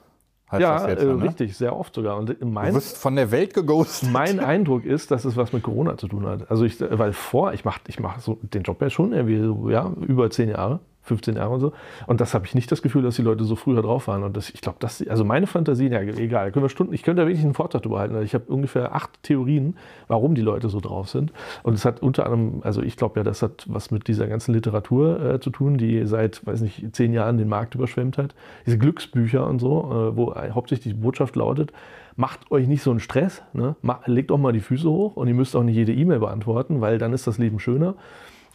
Heißt ja, jetzt äh, ne? richtig, sehr oft sogar. Und Du mein, wirst von der Welt geghostet. mein Eindruck ist, dass es was mit Corona zu tun hat. Also ich, weil vor, ich mache ich mach so den Job ja schon irgendwie so, ja, über zehn Jahre, 15 Jahre und so. Und das habe ich nicht das Gefühl, dass die Leute so früher drauf waren. Und das, ich glaube, dass, also meine Fantasien, ja, egal, können wir Stunden, ich könnte da wirklich einen Vortrag drüber halten. Also ich habe ungefähr acht Theorien, warum die Leute so drauf sind. Und es hat unter anderem, also ich glaube ja, das hat was mit dieser ganzen Literatur äh, zu tun, die seit, weiß nicht, zehn Jahren den Markt überschwemmt hat. Diese Glücksbücher und so, äh, wo hauptsächlich die Botschaft lautet, macht euch nicht so einen Stress, ne? Legt auch mal die Füße hoch und ihr müsst auch nicht jede E-Mail beantworten, weil dann ist das Leben schöner.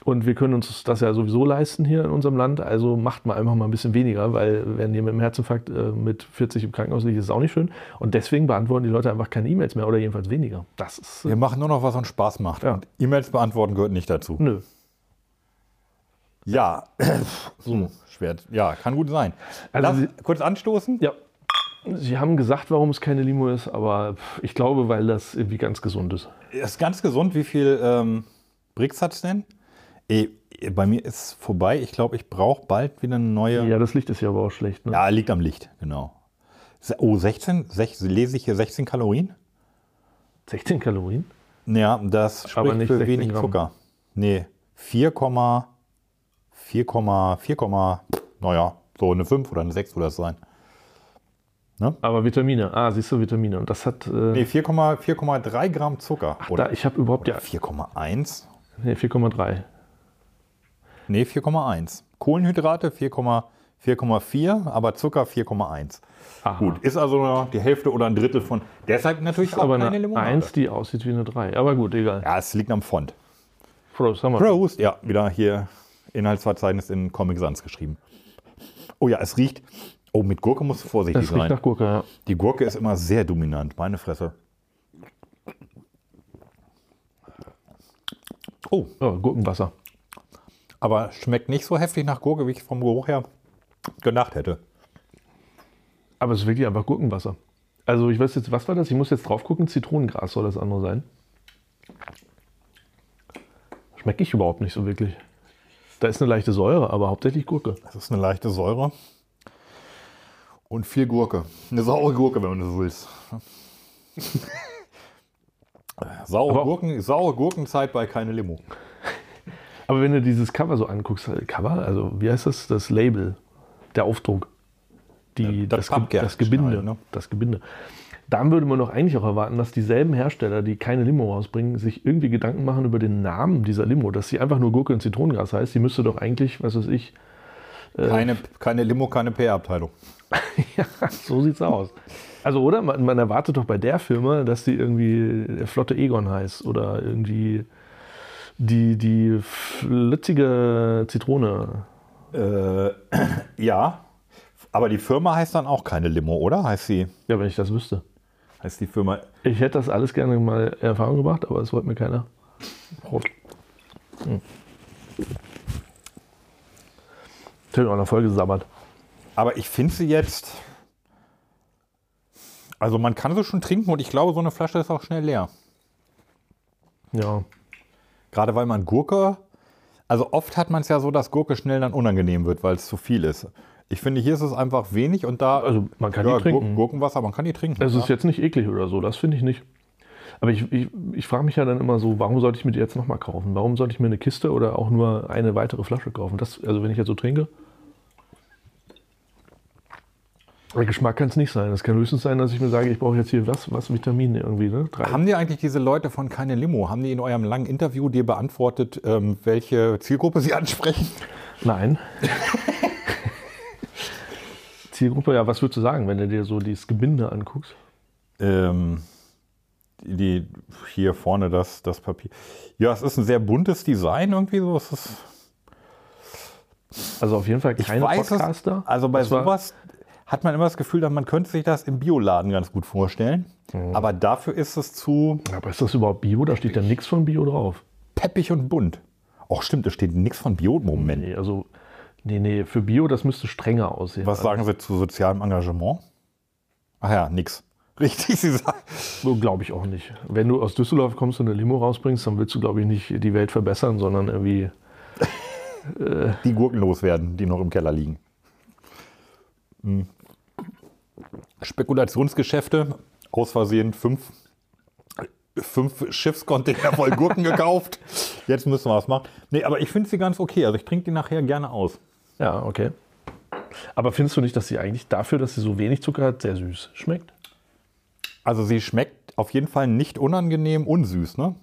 Und wir können uns das ja sowieso leisten hier in unserem Land, also macht mal einfach mal ein bisschen weniger, weil wenn ihr mit einem Herzinfarkt äh, mit 40 im Krankenhaus liegt, ist es auch nicht schön. Und deswegen beantworten die Leute einfach keine E-Mails mehr oder jedenfalls weniger. Das ist, äh, Wir machen nur noch, was uns Spaß macht. Ja. Und E-Mails beantworten gehört nicht dazu. nö. Ja, so schwer. Ja, kann gut sein. Also Sie- kurz anstoßen. Ja. Sie haben gesagt, warum es keine Limo ist, aber ich glaube, weil das irgendwie ganz gesund ist. Ist ganz gesund. Wie viel ähm, Brix hat es denn? Eh, bei mir ist vorbei. Ich glaube, ich brauche bald wieder eine neue. Ja, das Licht ist ja aber auch schlecht. Ne? Ja, liegt am Licht, genau. Oh, 16? Sech, lese ich hier 16 Kalorien? 16 Kalorien? Ja, das spricht für 16 wenig Gramm. Zucker. Nee, 4, 4, 4, naja, so eine 5 oder eine 6 würde das sein. Aber Vitamine. Ah, siehst du, Vitamine. Und das hat. Äh, Nee, 4,- 4,3 Gramm Zucker. da, ich habe überhaupt ja. 4,1? Nee, 4,3. Nee, 4,1. Kohlenhydrate 4,- 4,4, aber Zucker 4,1. Aha. Gut, ist also nur die Hälfte oder ein Drittel von. Deshalb natürlich auch Aber keine eine Limonade. 1, die aussieht wie eine 3. Aber gut, egal. Ja, es liegt am Font. Prost, haben wir. Prost. Ja, wieder hier Inhaltsverzeichnis in Comic Sans geschrieben. Oh ja, es riecht. Oh, mit Gurke musst du vorsichtig Das riecht sein. nach Gurke, ja. Die Gurke ist immer sehr dominant, meine Fresse. Oh, ja. Gurkenwasser. Aber schmeckt nicht so heftig nach Gurke, wie ich vom Geruch her gedacht hätte. Aber es ist wirklich einfach Gurkenwasser. Also ich weiß jetzt, was war das? Ich muss jetzt drauf gucken. Zitronengras soll das andere sein. Schmecke ich überhaupt nicht so wirklich. Da ist eine leichte Säure, aber hauptsächlich Gurke. Das ist eine leichte Säure. Und viel Gurke. Eine saure Gurke, wenn du so willst. saure, Gurken, saure Gurkenzeit bei keine Limo. Aber wenn du dieses Cover so anguckst, äh, Cover, also wie heißt das? Das Label, der Aufdruck, die, das das, Ge das Gebinde, halt, ne? das Gebinde. Dann würde man doch eigentlich auch erwarten, dass dieselben Hersteller, die keine Limo rausbringen, sich irgendwie Gedanken machen über den Namen dieser Limo, dass sie einfach nur Gurke und Zitronengras heißt. Die müsste doch eigentlich, was weiß ich, Keine, keine Limo, keine PR-Abteilung. ja, so sieht's aus. Also, oder? Man, man erwartet doch bei der Firma, dass die irgendwie der Flotte Egon heißt oder irgendwie die, die flützige Zitrone. Äh, ja, aber die Firma heißt dann auch keine Limo, oder? Heißt sie, Ja, wenn ich das wüsste. heißt die Firma. Ich hätte das alles gerne mal in Erfahrung gebracht, aber es wollte mir keiner. Hm. Ich habe auch noch voll gesabbert. Aber ich finde sie jetzt. Also man kann sie schon trinken und ich glaube, so eine Flasche ist auch schnell leer. Ja. Gerade weil man Gurke. Also oft hat man es ja so, dass Gurke schnell dann unangenehm wird, weil es zu viel ist. Ich finde, hier ist es einfach wenig und da. Also, man kann ja, die trinken. Gur- Gurkenwasser, man kann die trinken. Es ja. ist jetzt nicht eklig oder so, das finde ich nicht. Aber ich, ich, ich frage mich ja dann immer so, warum sollte ich mir die jetzt nochmal kaufen? Warum sollte ich mir eine Kiste oder auch nur eine weitere Flasche kaufen? Das, also wenn ich jetzt so trinke. Der Geschmack kann es nicht sein. Es kann höchstens sein, dass ich mir sage, ich brauche jetzt hier was, was Vitamine irgendwie, ne? Drei. Haben dir eigentlich diese Leute von Keine Limo, haben die in eurem langen Interview dir beantwortet, ähm, welche Zielgruppe sie ansprechen? Nein. Zielgruppe, ja, was würdest du sagen, wenn du dir so dieses Gebinde anguckst? Ähm, die, hier vorne das, das Papier. Ja, es ist ein sehr buntes Design irgendwie so. Es ist, Also auf jeden Fall ich keine weiß Podcaster. es, also bei Das war- sowas hat man immer das Gefühl, dass man könnte sich das im Bioladen ganz gut vorstellen. Mhm. Aber dafür ist es zu Aber ist das überhaupt Bio? Da steht ja nichts von Bio drauf. peppig und bunt. Auch stimmt, da steht nichts von Bio. Moment. Nee, also Nee, nee, für Bio, das müsste strenger aussehen. Was sagen Sie zu sozialem Engagement? Ach ja, nix. Richtig, Sie sagen. So glaube ich auch nicht. Wenn du aus Düsseldorf kommst und eine Limo rausbringst, dann willst du, glaube ich, nicht die Welt verbessern, sondern irgendwie. Die Gurken loswerden, die noch im Keller liegen. Hm. Spekulationsgeschäfte, aus Versehen fünf, fünf Schiffscontainer voll Gurken gekauft. Jetzt müssen wir was machen. Nee, aber ich finde sie ganz okay. Also ich trinke die nachher gerne aus. Ja, okay. Aber findest du nicht, dass sie eigentlich dafür, dass sie so wenig Zucker hat, sehr süß schmeckt? Also sie schmeckt auf jeden Fall nicht unangenehm unsüß, ne?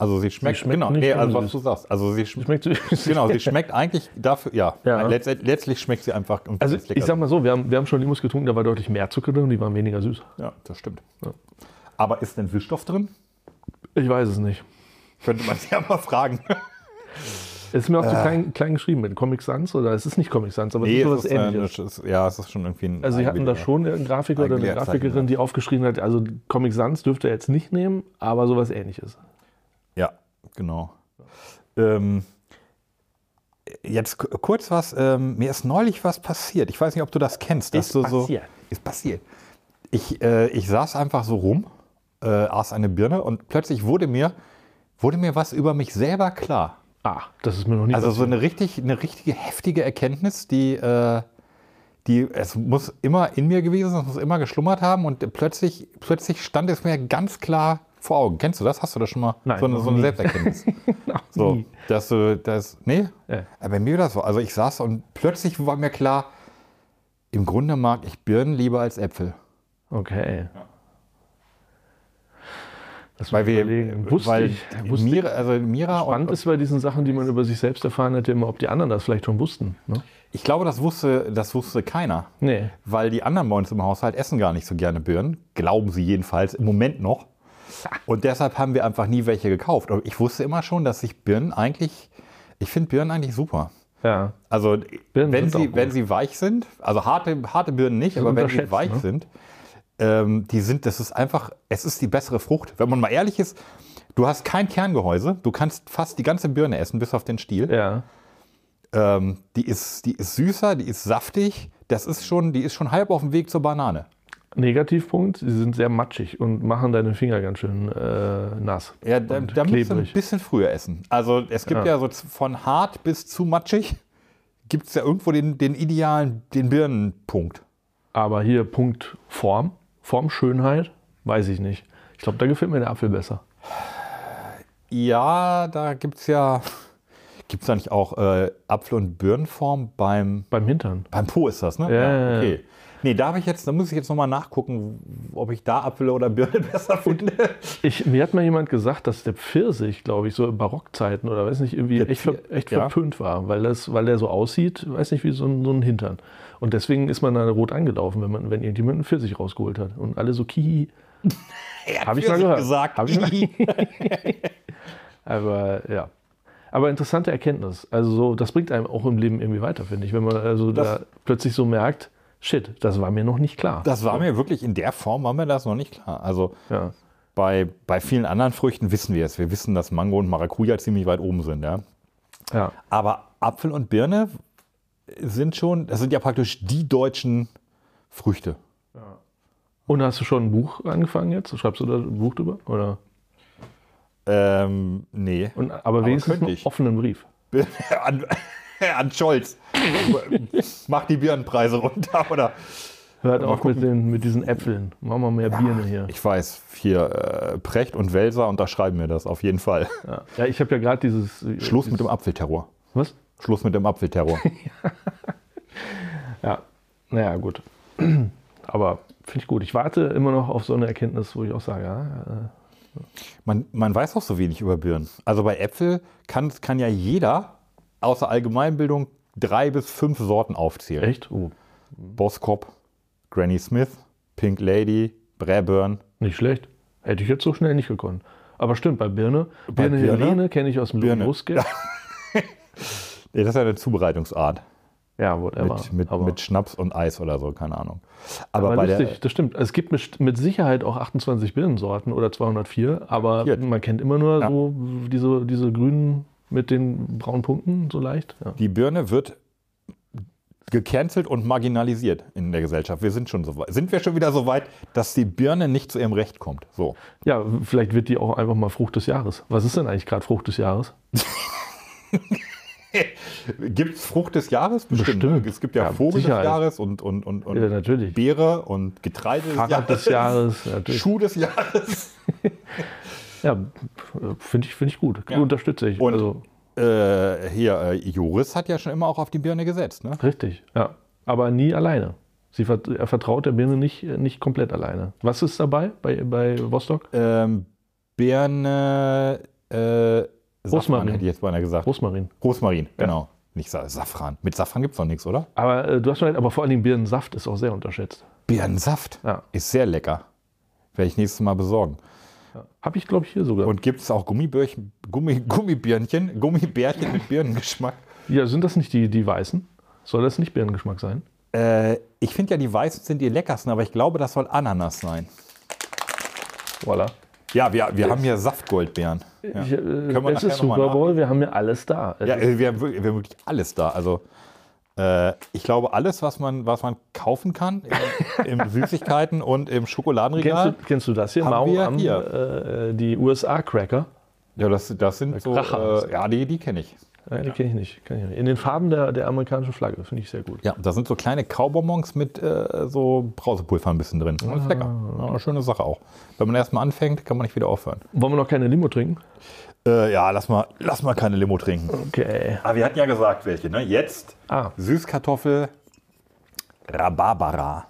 Also sie schmeckt, schmeckt genau, nicht nee, also was du sagst. Also sie sch Schmeckt süß. genau, sie schmeckt eigentlich dafür, ja. Ja. Letzt, letztlich schmeckt sie einfach Also ich sag mal so, wir haben, wir haben schon Limos getrunken, da war deutlich mehr Zucker drin und die waren weniger süß. ja, das stimmt. Aber ist denn Süßstoff drin? Ich weiß es nicht. Könnte man sich ja mal fragen. Es ist mir auch Äh. zu klein, klein geschrieben mit Comic Sans oder es ist nicht Comic Sans, aber es ist es sowas ist, äh, ähnliches. ist, ja, es ist schon irgendwie ein Also sie hatten da schon einen Grafiker oder eine Grafikerin, die aufgeschrieben hat, also Comic Sans dürfte er jetzt nicht nehmen, aber sowas ähnliches. Ja, genau. Ähm, jetzt kurz was, ähm, mir ist neulich was passiert. Ich weiß nicht, ob du das kennst. Ist So, passiert. ist passiert. Ich, äh, ich saß einfach so rum, äh, aß eine Birne und plötzlich wurde mir, wurde mir was über mich selber klar. Ah, das ist mir noch nie Also so passiert. eine richtig, eine richtige heftige Erkenntnis, die, äh, die, es muss immer in mir gewesen sein, es muss immer geschlummert haben und plötzlich, plötzlich stand es mir ganz klar vor Augen. Kennst du das? Hast du das schon mal? Nein, so eine, so eine. Selbsterkenntnis. So, dass du, das, nee? Ja. Aber bei mir war das so. Also ich saß und plötzlich war mir klar, im Grunde mag ich Birnen lieber als Äpfel. Okay. Das Weil wir, überlegen. wusste weil ich. Wusste Mira, also Mira. Spannend und, ist bei diesen Sachen, die man über sich selbst erfahren hätte, immer, ob die anderen das vielleicht schon wussten. Ne? ich glaube, das wusste, das wusste keiner. Nee. Weil die anderen bei uns im Haushalt essen gar nicht so gerne Birnen. Glauben sie jedenfalls im Moment noch. Und deshalb haben wir einfach nie welche gekauft. Aber ich wusste immer schon, dass ich Birnen eigentlich, ich finde Birnen eigentlich super. Ja. Also Birnen wenn sie, wenn sie weich sind, also harte, harte Birnen nicht, aber wenn sie weich ne? sind, ähm, die sind, das ist einfach, es ist die bessere Frucht. Wenn man mal ehrlich ist, du hast kein Kerngehäuse, du kannst fast die ganze Birne essen, bis auf den Stiel. Ja. Ähm, die, ist, die ist süßer, die ist saftig, das ist schon, die ist schon halb auf dem Weg zur Banane. Negativpunkt, sie sind sehr matschig und machen deine Finger ganz schön äh, nass. Ja, da, da musst du ein bisschen früher essen. Also es gibt Ja. ja, so von hart bis zu matschig, gibt es ja irgendwo den, den idealen, den Birnenpunkt. Aber hier Punkt Form, Formschönheit, weiß ich nicht. Ich glaube, da gefällt mir der Apfel besser. Ja, da gibt es ja, gibt es da nicht auch äh, Apfel- und Birnenform beim, Beim Hintern. beim Po ist das, ne? Ja, ja, ja. Nee, da, habe ich jetzt, da muss ich jetzt nochmal nachgucken, ob ich da Apfel oder Birne besser finde. Ich, mir hat mal jemand gesagt, dass der Pfirsich, glaube ich, so in Barockzeiten oder weiß nicht, irgendwie Der echt, ver, echt ja. verpönt war, weil, das, weil der so aussieht, weiß nicht, wie so ein, so ein Hintern. Und deswegen ist man da rot angelaufen, wenn, man, wenn irgendjemand einen Pfirsich rausgeholt hat. Und alle so, kihi. Habe ich mal gehört. gesagt. Hab ich mal. Aber ja. Aber interessante Erkenntnis. Also so, das bringt einem auch im Leben irgendwie weiter, finde ich. Wenn man also da Das- plötzlich so merkt, shit, das war mir noch nicht klar. Das war mir wirklich in der Form, war mir das noch nicht klar. Also ja. bei, bei vielen anderen Früchten wissen wir es. Wir wissen, dass Mango und Maracuja ziemlich weit oben sind, ja. ja. Aber Apfel und Birne sind schon, das sind ja praktisch die deutschen Früchte. Und hast du schon ein Buch angefangen jetzt? Schreibst du da ein Buch drüber? Oder? Ähm, nee. Und, aber wenigstens könnte einen ich. offenen Brief. an, Scholz. Mach die Birnenpreise runter, oder? Hört auf mit, den, mit diesen Äpfeln. Machen wir mehr Birne hier. Ich weiß, hier äh, Precht und Welser unterschreiben mir das auf jeden Fall. Ja, ja ich habe ja gerade dieses. Schluss mit dem Apfelterror. Was? Schluss mit dem Apfelterror. Ja, naja, gut. Aber finde ich gut. Ich warte immer noch auf so eine Erkenntnis, wo ich auch sage, ja, äh, Man, man weiß auch so wenig über Birnen. Also bei Äpfel kann, kann ja jeder außer Allgemeinbildung drei bis fünf Sorten aufzählen. echt? Oh, Boskop, Granny Smith, Pink Lady, Braeburn. nicht schlecht. Hätte ich jetzt so schnell nicht gekonnt. Aber stimmt, bei Birne. Birne, Birne? Helene kenne ich aus dem Birne. Nee, das ist ja eine Zubereitungsart. Ja, whatever. Mit, mit, aber, mit Schnaps und Eis oder so, keine Ahnung. Aber, aber bei lustig, der. das stimmt. Es gibt mit, mit Sicherheit auch 28 Birnensorten oder 204, aber Ja. man kennt immer nur Ja. so diese, diese grünen mit den braunen Punkten so leicht. Ja. Die Birne wird gecancelt und marginalisiert in der Gesellschaft. Wir sind schon so weit. Sind wir schon wieder so weit, dass die Birne nicht zu ihrem Recht kommt? So. ja, vielleicht wird die auch einfach mal Frucht des Jahres. Was ist denn eigentlich gerade Frucht des Jahres? Gibt es Frucht des Jahres? Bestimmt. ne? Es gibt ja, Ja, Vogel Sicherheit. des Jahres und, und, und, und Ja, natürlich. Beere und Getreide des Fahrrad des Jahres. Natürlich. Schuh des Jahres. Ja, finde ich, find ich gut. Ja. Unterstütze ich. Und- also, Äh, hier, äh, Joris hat ja schon immer auch auf die Birne gesetzt. Ne? richtig, ja. Aber nie alleine. Sie vert er vertraut der Birne nicht, nicht komplett alleine. Was ist dabei bei, bei Vostok? Ähm, Birne, äh, Safran Rosmarin. hätte ich jetzt beinahe gesagt. Rosmarin. Rosmarin, genau. Nicht Sa Safran. Mit Safran gibt es noch nichts, oder? Aber äh, du hast schon recht, aber vor allen Dingen Birnensaft ist auch sehr unterschätzt. Birnensaft Ja. ist sehr lecker. Werde ich nächstes Mal besorgen. Habe ich, glaube ich, hier sogar. Und gibt es auch Gummibärchen, Gummi, Gummibärchen, Gummibärchen mit Birnengeschmack? ja, sind das nicht die, die weißen? Soll das nicht Birnengeschmack sein? Äh, ich finde ja, die weißen sind die leckersten, aber ich glaube, das soll Ananas sein. Voilà. Ja, wir, wir haben hier Saftgoldbeeren. Ja. Ich, äh, Können wir es ist Super Bowl, wir haben ja alles da. Es Ja, ist- äh, wir, haben wirklich- wir haben wirklich alles da. Also ich glaube, alles, was man, was man kaufen kann im, im Süßigkeiten und im kennst, Schokoladenregal. du, kennst du das hier? Wir am, hier. Äh, die USA-Cracker. Ja, das, das sind so. Kracher. Äh, ja, die, die kenne ich. Ja, die kenne ich, nicht, kenn ich nicht. In den Farben der, der amerikanischen Flagge. Finde ich sehr gut. Ja, da sind so kleine Kaubonbons mit äh, so Brausepulver ein bisschen drin. Das ist lecker. Ja, eine schöne Sache auch. Wenn man erstmal anfängt, kann man nicht wieder aufhören. Wollen wir noch keine Limo trinken? Äh, ja, lass mal, lass mal keine Limo trinken. Okay. Aber wir hatten ja gesagt, welche, ne? Jetzt Ah, Süßkartoffel Rhabarbara.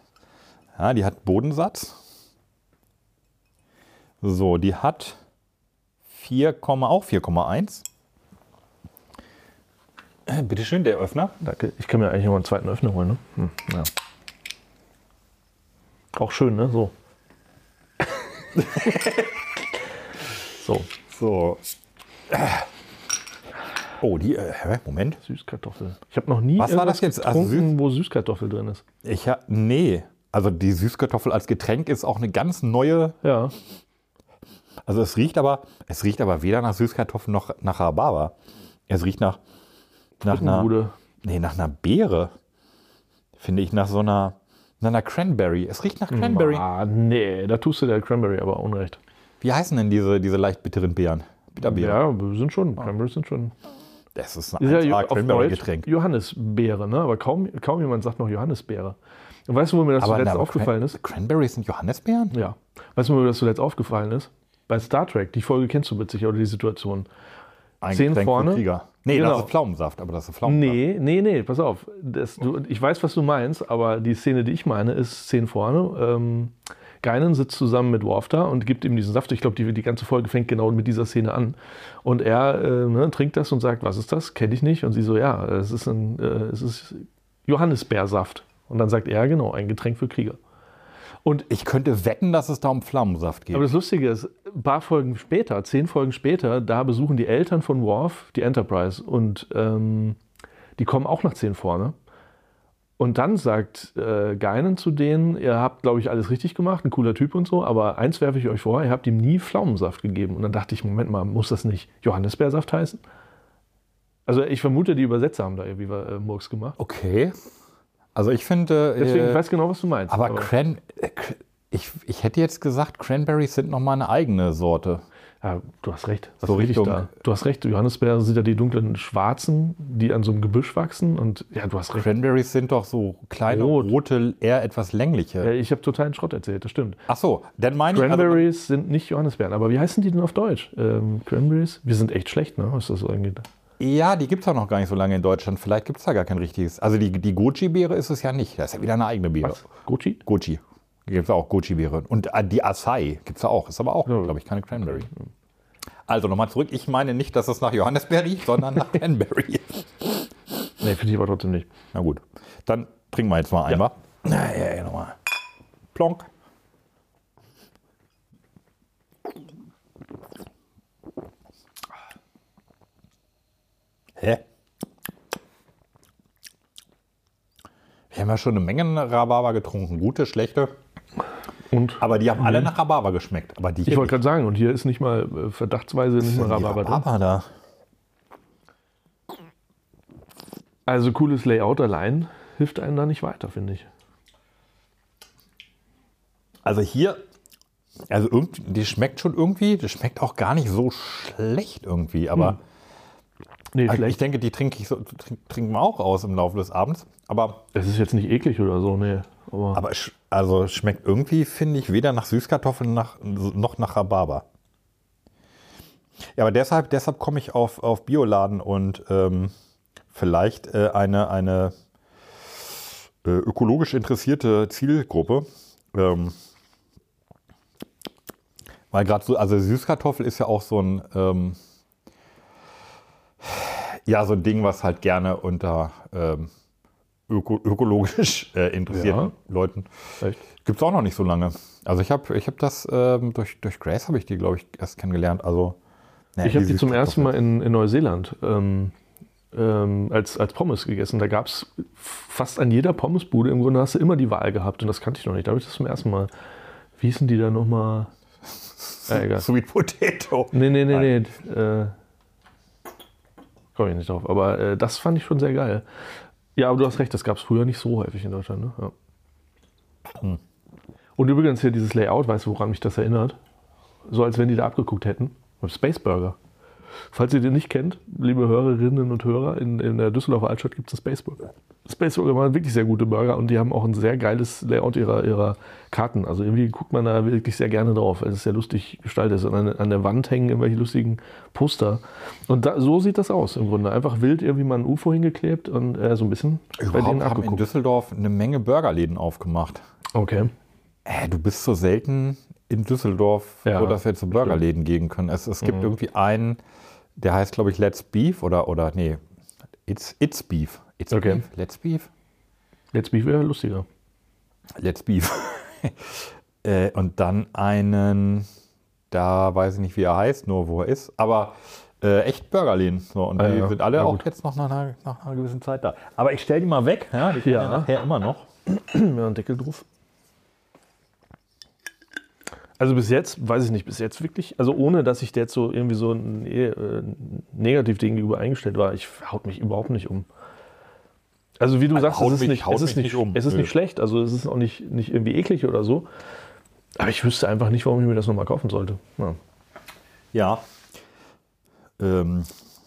Ja, die hat Bodensatz. So, die hat 4, auch 4,1. Äh, Bitteschön, der Öffner. danke. Ich kann mir eigentlich noch einen zweiten Öffner holen. Ne? Hm, ja. Auch schön, ne? So. so, So. Oh, die, äh, Moment. Süßkartoffel. Ich habe noch nie Was war das jetzt? Also getrunken, wo Süßkartoffel drin ist. Ich ha, nee. Also die Süßkartoffel als Getränk ist auch eine ganz neue. Ja. Also es riecht aber, es riecht aber weder nach Süßkartoffel noch nach Rhabarber. Es riecht nach, nach einer, nee, nach einer Beere. Finde ich nach so einer, nach einer Cranberry. Es riecht nach Cranberry. Ah, nee, da tust du der Cranberry aber unrecht. Wie heißen denn diese, diese leicht bitteren Beeren? Bitterbeeren. Ja, sind schon. Cranberries sind schon. Das ist ein Ist ja 1A auf Deutsch Cranberry-Getränk. Johannisbeere, ne? Aber kaum, kaum jemand sagt noch Johannisbeere. Und weißt du, wo mir das Aber zuletzt aber aufgefallen Cran- ist? Cranberries sind Johannisbeeren? Ja. Weißt du, wo mir das zuletzt aufgefallen ist? Bei Star Trek, die Folge kennst du mit sicher, oder die Situation. Ein Zehn Getränk für vorne? Krieger. Nee, Genau. das ist Pflaumensaft, aber das ist Pflaumensaft. Nee, nee, nee, pass auf. Das, du, ich weiß, was du meinst, aber die Szene, die ich meine, ist Szene vorne. Ähm, Geinen sitzt zusammen mit Worf da und gibt ihm diesen Saft. Ich glaube, die, die ganze Folge fängt genau mit dieser Szene an. Und er äh, ne, trinkt das und sagt, was ist das? Kenne ich nicht. Und sie so, ja, es ist, ein, äh, es ist Johannisbeersaft. Und dann sagt er, genau, ein Getränk für Krieger. Und Ich könnte wetten, dass es da um Pflaumensaft geht. aber das Lustige ist, ein paar Folgen später, zehn Folgen später, da besuchen die Eltern von Worf die Enterprise und ähm, die kommen auch nach zehn vorne. Und dann sagt äh, Geinen zu denen, ihr habt, glaube ich, alles richtig gemacht, ein cooler Typ und so, aber eins werfe ich euch vor, ihr habt ihm nie Pflaumensaft gegeben. Und dann dachte ich, Moment mal, muss das nicht Johannisbeersaft heißen? Also ich vermute, die Übersetzer haben da irgendwie äh, Murks gemacht. okay. Also ich finde. Deswegen, äh, ich weiß genau, was du meinst. aber Cran äh, ich, ich hätte jetzt gesagt, Cranberries sind nochmal eine eigene Sorte. Ja, du hast recht. Was So Richtung- da? Du hast recht. Johannisbeere sind ja die dunklen Schwarzen, die an so einem Gebüsch wachsen. Und ja, du hast recht. Cranberries sind doch so kleine, Rot. rote, eher etwas längliche. Äh, Ich habe totalen Schrott erzählt, das stimmt. Ach so, dann meine ich. Also, Cranberries sind nicht Johannisbeeren. Aber wie heißen die denn auf Deutsch? Ähm, Cranberries? Wir sind echt schlecht, ne? Was das so angeht. ja, die gibt es auch noch gar nicht so lange in Deutschland. Vielleicht gibt es da gar kein richtiges. Also die, die Goji-Beere ist es ja nicht. Das ist ja wieder eine eigene Beere. Was? Gucci? Goji. Gibt es auch Goji-Beere. Und äh, die Acai gibt es auch. Ist aber auch, glaube ich, keine Cranberry. Also nochmal zurück. Ich meine nicht, dass es nach Johannisbeer riecht, sondern nach Cranberry. Nee, finde ich aber trotzdem nicht. Na gut, dann trinken wir jetzt mal einmal. Ja, ja, ja, nochmal. Plonk. Hä? Wir haben ja schon eine Menge Rhabarber getrunken. Gute, schlechte. Und Aber die haben alle nach Rhabarber geschmeckt. Aber die ich wollte gerade sagen, und hier ist nicht mal äh, verdachtsweise nicht mal Rhabarber drin. Rhabarber da. Also cooles Layout allein hilft einem da nicht weiter, finde ich. Also hier, also irgendwie, die schmeckt schon irgendwie, das schmeckt auch gar nicht so schlecht irgendwie, aber Nee, also ich denke, die trinke ich so, trink, trinken wir auch aus im Laufe des Abends. Aber, Es ist jetzt nicht eklig oder so, nee. Aber, aber sch- also schmeckt irgendwie, finde ich, weder nach Süßkartoffeln nach, noch nach Rhabarber. Ja, aber deshalb, deshalb komme ich auf, auf Bioladen und ähm, vielleicht äh, eine, eine äh, ökologisch interessierte Zielgruppe. Ähm, weil gerade so, also Süßkartoffel ist ja auch so ein, ähm, ja, so ein Ding, was halt gerne unter ähm, öko ökologisch äh, interessierten Leuten Echt? gibt es auch noch nicht so lange. Also ich habe ich hab das ähm, durch, durch Grace habe ich die, glaube ich, erst kennengelernt. Also naja, ich habe die zum ersten Mal in, in Neuseeland ähm, ähm, als, als Pommes gegessen. Da gab es fast an jeder Pommesbude im Grunde hast du immer die Wahl gehabt und das kannte ich noch nicht. Da habe ich das zum ersten Mal. Wie hießen die da nochmal? Ja, egal. Sweet Potato. Nee, nee, nee, nee. Äh, Komme ich nicht drauf. Aber äh, das fand ich schon sehr geil. Ja, aber du hast recht, das gab es früher nicht so häufig in Deutschland. Ne? Ja. Hm. Und übrigens hier dieses Layout, weißt du, woran mich das erinnert? So als wenn die da abgeguckt hätten. Space Burger. Falls ihr den nicht kennt, liebe Hörerinnen und Hörer, in, in der Düsseldorfer Altstadt gibt es einen Space Burger. Space Burger machen wirklich sehr gute Burger und die haben auch ein sehr geiles Layout ihrer, ihrer Karten. Also irgendwie guckt man da wirklich sehr gerne drauf, weil es sehr lustig gestaltet ist. Und an, an der Wand hängen irgendwelche lustigen Poster. Und da, so sieht das aus im Grunde. Einfach wild irgendwie mal ein UFO hingeklebt und äh, so ein bisschen bei denen Überhaupt haben in abgeguckt. Düsseldorf eine Menge Burgerläden aufgemacht. Okay. Äh, du bist so selten in Düsseldorf, Ja, wo das jetzt so Burgerläden gehen können. Es, es gibt irgendwie einen, der heißt, glaube ich, Let's Beef oder, oder nee, It's, It's Beef. It's Okay. Beef. Let's Beef? Let's Beef wäre lustiger. Let's Beef. äh, und dann einen, da weiß ich nicht, wie er heißt, nur wo er ist, aber äh, echt Burgerläden. So, und Ah, die ja. sind alle Ja, auch jetzt noch nach einer, nach einer gewissen Zeit da. Aber ich stelle die mal weg, ja, die Ja. nachher immer noch. Ja, ein Deckel drauf. Also bis jetzt, weiß ich nicht, bis jetzt wirklich, also ohne dass ich jetzt so irgendwie so äh, negativ gegenüber eingestellt war, ich haut mich überhaupt nicht um. Also wie du Also sagst, haut es ist, mich- nicht, es ist nicht, um. es ist nicht schlecht, also es ist auch nicht, nicht irgendwie eklig oder so. Aber ich wüsste einfach nicht, warum ich mir das nochmal kaufen sollte. Ja. Ja. Ähm,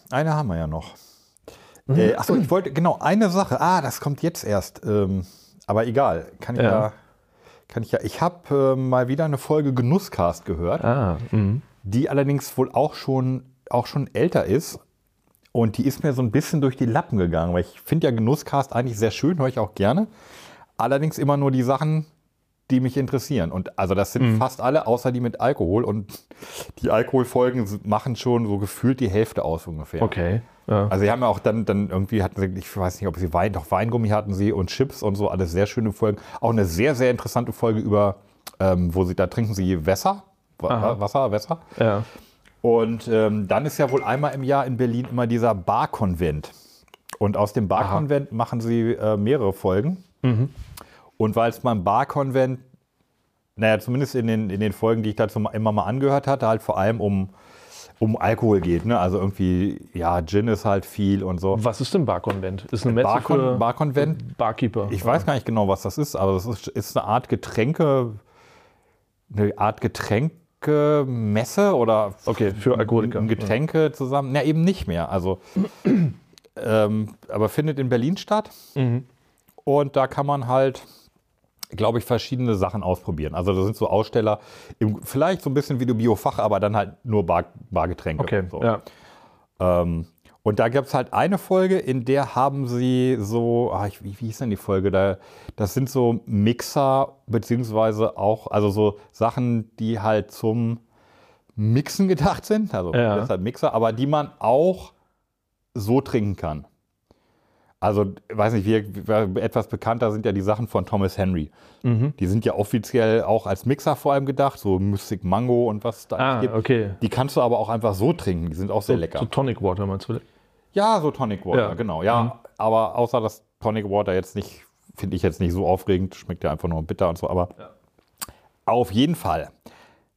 eine haben wir ja noch. Äh, achso, ich wollte, genau, eine Sache. Ah, das kommt jetzt erst. Ähm, aber egal, kann ich ja. Ja. Kann ich ja. Ich habe äh, mal wieder eine Folge Genusscast gehört, Ah, mhm. die allerdings wohl auch schon, auch schon älter ist. Und die ist mir so ein bisschen durch die Lappen gegangen, weil ich finde ja Genusscast eigentlich sehr schön, höre ich auch gerne. Allerdings immer nur die Sachen, die mich interessieren. Und also das sind fast alle, außer die mit Alkohol. Und die Alkoholfolgen machen schon so gefühlt die Hälfte aus ungefähr. okay. Ja. Also sie haben ja auch dann, dann irgendwie hatten sie, ich weiß nicht, ob sie Wein, doch Weingummi hatten sie und Chips und so, alles sehr schöne Folgen. Auch eine sehr, sehr interessante Folge über, ähm, wo sie, da trinken sie Wässer, Aha. Wasser, Wässer. ja. Und ähm, dann ist ja wohl einmal im Jahr in Berlin immer dieser Barkonvent. Und aus dem Barkonvent machen sie äh, mehrere Folgen. Und weil es beim Barkonvent, naja, zumindest in den, in den Folgen, die ich dazu immer mal angehört hatte, halt vor allem um, um Alkohol geht. Ne? Also irgendwie, ja, Gin ist halt viel und so. Was ist denn Barkonvent? Ist eine Messe Barkon, für Barkonvent, Barkeeper. ich weiß gar nicht genau, was das ist, aber es ist, ist eine Art Getränke, eine Art Getränkemesse oder Okay, für Alkoholiker. Getränke zusammen. Na, eben nicht mehr. Also, ähm, aber findet in Berlin statt. Mhm. Und da kann man halt, glaube ich, verschiedene Sachen ausprobieren. Also da sind so Aussteller, im, vielleicht so ein bisschen wie du Biofach, aber dann halt nur Bar, Bargetränke. Okay, so. ja. Ähm, und da gab es halt eine Folge, in der haben sie so, ah, ich, wie, wie hieß denn die Folge? Da, das sind so Mixer, beziehungsweise auch, also so Sachen, die halt zum Mixen gedacht sind. Also Ja. das ist halt Mixer, aber die man auch so trinken kann. Also, weiß nicht, wir, etwas bekannter sind ja die Sachen von Thomas Henry. Mhm. Die sind ja offiziell auch als Mixer vor allem gedacht, so Mystic Mango und was da Ah, gibt. okay. Die kannst du aber auch einfach so trinken, die sind auch sehr So, lecker. so Tonic Water meinst du? Ja, so Tonic Water, Ja. Mhm. genau. Ja, aber außer dass Tonic Water jetzt nicht, finde ich jetzt nicht so aufregend, schmeckt ja einfach nur bitter und so, aber auf jeden Fall.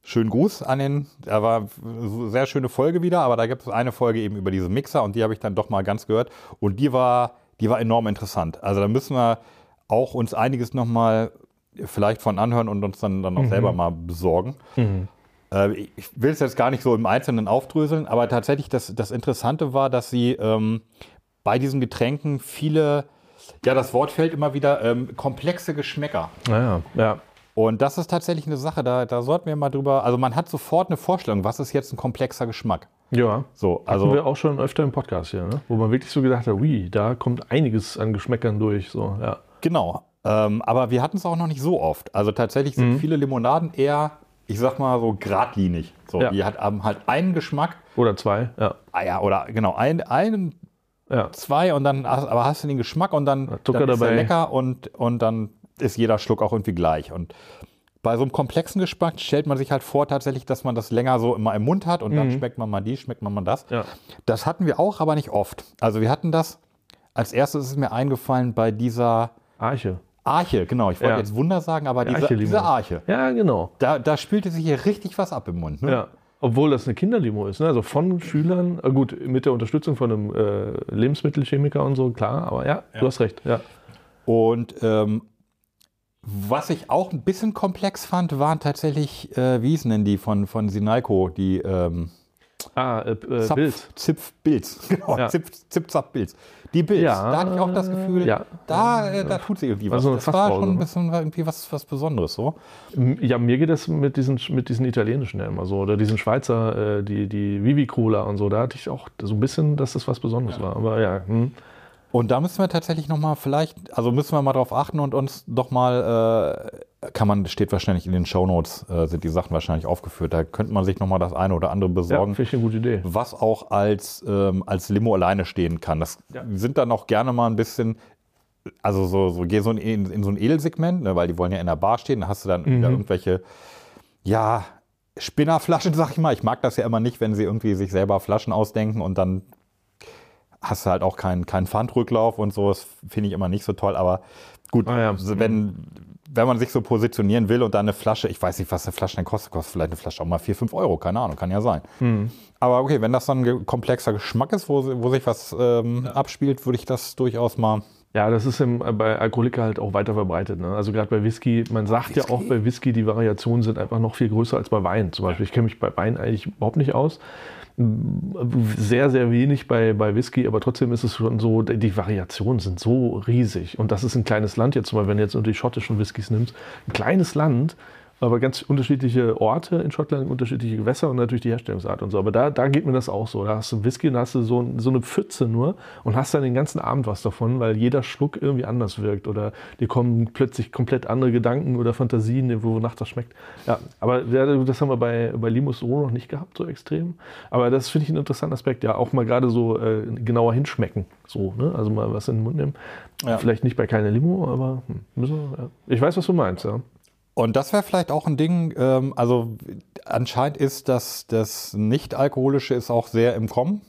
Schönen Gruß an den, da war eine sehr schöne Folge wieder, aber da gibt es eine Folge eben über diese Mixer und die habe ich dann doch mal ganz gehört und die war, die war enorm interessant. Also da müssen wir auch uns einiges nochmal vielleicht von anhören und uns dann, dann auch selber mal besorgen. Äh, ich will es jetzt gar nicht so im Einzelnen aufdröseln, aber tatsächlich das, das Interessante war, dass sie ähm, bei diesen Getränken viele, ja, das Wort fällt immer wieder, ähm, komplexe Geschmäcker. Naja, ja. Und das ist tatsächlich eine Sache, da, da sollten wir mal drüber, also man hat sofort eine Vorstellung, was ist jetzt ein komplexer Geschmack. Ja. So, Also also wir auch schon öfter im Podcast hier, ne? wo man wirklich so gedacht hat, ui, da kommt einiges an Geschmäckern durch. So, ja. Genau. Ähm, aber wir hatten es auch noch nicht so oft. Also tatsächlich sind Mhm. viele Limonaden eher, ich sag mal so geradlinig. So, Ja. die hat haben halt einen Geschmack, Oder zwei, ja. ah ja, oder genau, ein, einen, ja. zwei und dann, hast- aber hast du den Geschmack und dann, dann ist er lecker und, und dann ist jeder Schluck auch irgendwie gleich. Und bei so einem komplexen Geschmack stellt man sich halt vor tatsächlich, dass man das länger so immer im Mund hat und dann schmeckt man mal die, schmeckt man mal das. Mhm. Ja. Das hatten wir auch, aber nicht oft. Also wir hatten das, als erstes ist mir eingefallen bei dieser Arche. Arche, genau. Ich wollte Ja. jetzt Wunder sagen, aber diese, Arche-Limo. diese Arche, Ja, genau. da, da spielte sich hier richtig was ab im Mund. Ne? Ja. Obwohl das eine Kinderlimo ist, ne? also von Schülern, äh, gut, mit der Unterstützung von einem äh, Lebensmittelchemiker und so, klar, aber ja, du hast recht, ja. Und ähm, was ich auch ein bisschen komplex fand, waren tatsächlich, äh, wie hießen denn die von, von Sinalco, die ähm, Ah, äh, äh, Zapf, Bild. Zipf, Bilz. Genau, Ja. Zipf, Zip, Zap, Bilz. Die Bilz, Ja, da hatte ich auch das Gefühl, ja. da, äh, da tut sie irgendwie was. Also das war schon ein bisschen irgendwie was, was Besonderes so. Ja, mir geht das mit diesen, mit diesen italienischen ja immer so, oder diesen Schweizer, äh, die, die Vivi Cola und so, da hatte ich auch so ein bisschen, dass das was Besonderes war, aber ja, hm. Und da müssen wir tatsächlich nochmal vielleicht, also müssen wir mal drauf achten und uns doch mal, äh, kann man, steht wahrscheinlich in den Shownotes, äh, sind die Sachen wahrscheinlich aufgeführt. Da könnte man sich nochmal das eine oder andere ja besorgen, finde ich eine gute Idee. was auch als, ähm, als Limo alleine stehen kann. Das sind dann auch gerne mal ein bisschen, also so, so geh so in, in so ein Edelsegment, ne, weil die wollen ja in der Bar stehen, da hast du dann wieder irgendwelche, ja, Spinnerflaschen, sag ich mal. Ich mag das ja immer nicht, wenn sie irgendwie sich selber Flaschen ausdenken und dann hast du halt auch keinen keinen Pfandrücklauf und so. Das finde ich immer nicht so toll. Aber gut, Ah ja. wenn, wenn man sich so positionieren will und dann eine Flasche, ich weiß nicht, was eine Flasche denn kostet, kostet vielleicht eine Flasche auch mal 4, 5 Euro, keine Ahnung, kann ja sein. Hm. Aber okay, wenn das dann ein komplexer Geschmack ist, wo, wo sich was ähm, abspielt, würde ich das durchaus mal. Ja, das ist im, bei Alkoholiker halt auch weiter verbreitet. Ne? Also gerade bei Whisky, man sagt ja auch bei Whisky, die Variationen sind einfach noch viel größer als bei Wein. Zum Beispiel, ich kenne mich bei Wein eigentlich überhaupt nicht aus. Sehr, sehr wenig bei, bei Whisky, aber trotzdem ist es schon so, die Variationen sind so riesig. Und das ist ein kleines Land jetzt, Beispiel, wenn du jetzt nur die schottischen Whiskys nimmst, ein kleines Land, aber ganz unterschiedliche Orte in Schottland, unterschiedliche Gewässer und natürlich die Herstellungsart und so. Aber da, da geht mir das auch so. Da hast du Whisky und da hast du so, so eine Pfütze nur und hast dann den ganzen Abend was davon, weil jeder Schluck irgendwie anders wirkt oder dir kommen plötzlich komplett andere Gedanken oder Fantasien, wonach das schmeckt. Ja, aber das haben wir bei, bei Limus so noch nicht gehabt, so extrem. Aber das finde ich einen interessanten Aspekt, ja, auch mal gerade so äh, genauer hinschmecken. So, ne? Also mal was in den Mund nehmen. Ja. Vielleicht nicht bei keine Limo, aber hm, müssen wir, ja. ich weiß, was du meinst, ja. Und das wäre vielleicht auch ein Ding, ähm, also anscheinend ist das, das Nicht-Alkoholische ist auch sehr im Kommen.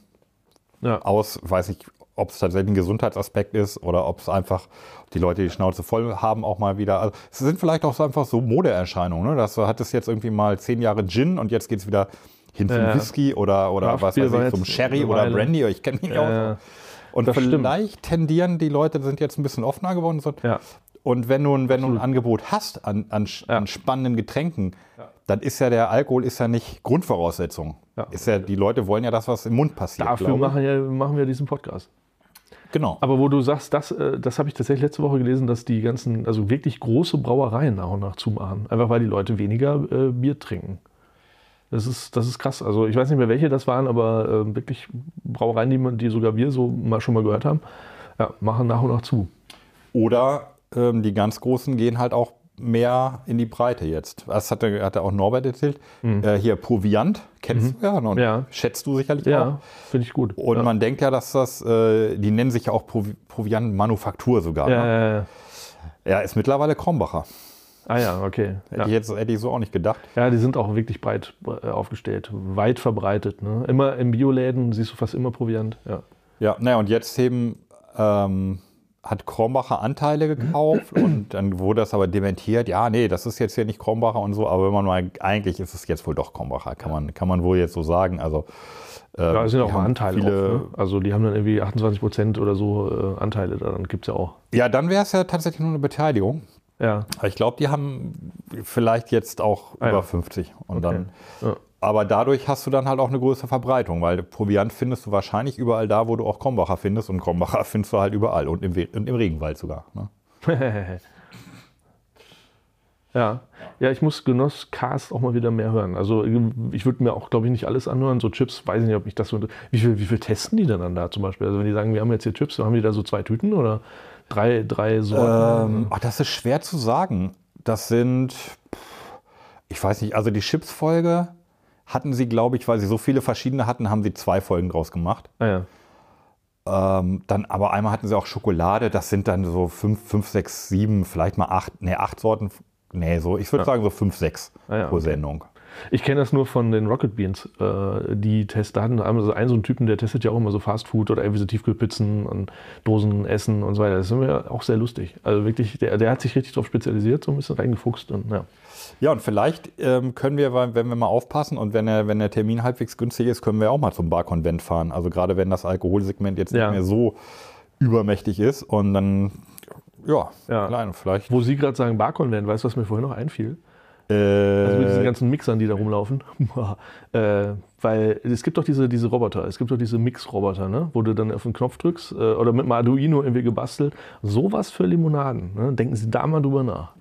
Ja. Aus, weiß ich, ob es tatsächlich ein Gesundheitsaspekt ist oder ob es einfach die Leute die Schnauze voll haben auch mal wieder. Also es sind vielleicht auch so einfach so Modeerscheinungen. Ne? Das hat es jetzt irgendwie mal zehn Jahre Gin und jetzt geht es wieder hin zum Ja. Whisky oder, oder was weiß ich, zum Sherry oder. Brandy. Ich kenne mich auch. Ja, Und das stimmt. vielleicht tendieren die Leute, sind jetzt ein bisschen offener geworden. So. ja. Und wenn du, ein- wenn du ein Angebot hast an, an, Ja. an spannenden Getränken, dann ist ja der Alkohol ist ja nicht Grundvoraussetzung. Ja. Ist ja, die Leute wollen ja das, was im Mund passiert. Dafür machen, ja, machen wir diesen Podcast. Genau. Aber wo du sagst, das, äh, das habe ich tatsächlich letzte Woche gelesen, dass die ganzen, also wirklich große Brauereien nach und nach zumachen. Einfach weil die Leute weniger äh, Bier trinken. Das ist, das ist krass. Also ich weiß nicht mehr, welche das waren, aber äh, wirklich Brauereien, die, man, die sogar wir so mal schon mal gehört haben, ja, machen nach und nach zu. Oder ähm, die ganz Großen gehen halt auch mehr in die Breite jetzt. Das hatte, hatte auch Norbert erzählt. Äh, hier Proviant, kennst du ja, ne? Und Mhm. Ja. schätzt du sicherlich auch. Ja, finde ich gut. Und ja. man denkt ja, dass das, äh, die nennen sich ja auch Provi Proviant-Manufaktur sogar. ja, ne? ja, ja. ja, ist mittlerweile Krombacher. Ah ja, okay. Hätte, Ja. ich jetzt, hätte ich so auch nicht gedacht. ja, die sind auch wirklich breit äh, aufgestellt, weit verbreitet. Ne? Immer in Bioläden siehst du fast immer Proviant. Ja. Ja, naja, und jetzt heben, ähm, hat Krombacher Anteile gekauft und dann wurde das aber dementiert. Ja, nee, das ist jetzt hier nicht Krombacher und so, aber wenn man mal, eigentlich ist es jetzt wohl doch Krombacher, kann man, kann man wohl jetzt so sagen. Also, äh, Da sind auch mal Anteile viele, drauf, ne? Also die haben dann irgendwie 28 Prozent oder so äh, Anteile, dann gibt es ja auch. Ja, dann wäre es ja tatsächlich nur eine Beteiligung. Ja. Ich glaube, die haben vielleicht jetzt auch Ah, über ja. 50. Und dann, Ja. Aber dadurch hast du dann halt auch eine größere Verbreitung, weil Proviant findest du wahrscheinlich überall da, wo du auch Krombacher findest. Und Krombacher findest du halt überall und im, We- und im Regenwald sogar. Ne? Ja. ja, ich muss Genosscast auch mal wieder mehr hören. Also ich würde mir auch, glaube ich, nicht alles anhören. So Chips, weiß ich nicht, ob ich das so. Wie viel, wie viel testen die denn dann da zum Beispiel? Also wenn die sagen, wir haben jetzt hier Chips, dann haben die da so zwei Tüten oder drei, drei Sorten? Ähm, ach, das ist schwer zu sagen. Das sind, ich weiß nicht, also die Chips-Folge hatten sie, glaube ich, weil sie so viele verschiedene hatten, haben sie zwei Folgen draus gemacht. Ah, ja. Ähm, dann aber einmal hatten sie auch Schokolade, das sind dann so fünf, fünf, sechs, sieben, vielleicht mal acht, nee, acht Sorten. Nee, so, ich würde sagen so fünf, sechs Ah ja, pro okay. Sendung. Ich kenne das nur von den Rocket Beans. Äh, die testen, da hatten einmal so einen, so einen Typen, der testet ja auch immer so Fast Food oder irgendwie so Tiefkühlpizzen und Dosen Essen und so weiter. Das ist immer auch sehr lustig. Also wirklich, der, der hat sich richtig darauf spezialisiert, so ein bisschen reingefuchst. Und, ja. Ja, und vielleicht ähm, können wir, wenn wir mal aufpassen und wenn der, wenn der Termin halbwegs günstig ist, können wir auch mal zum Barkonvent fahren. Also gerade wenn das Alkoholsegment jetzt Ja. nicht mehr so übermächtig ist und dann, ja, Ja. klein, vielleicht. Wo Sie gerade sagen Barkonvent, weißt du, was mir vorhin noch einfiel? Äh, Also mit diesen ganzen Mixern, die da rumlaufen. äh, weil es gibt doch diese, diese Roboter, es gibt doch diese Mix-Roboter, ne? wo du dann auf den Knopf drückst äh, oder mit einem Arduino irgendwie gebastelt. Sowas für Limonaden. Ne? Denken Sie da mal drüber nach.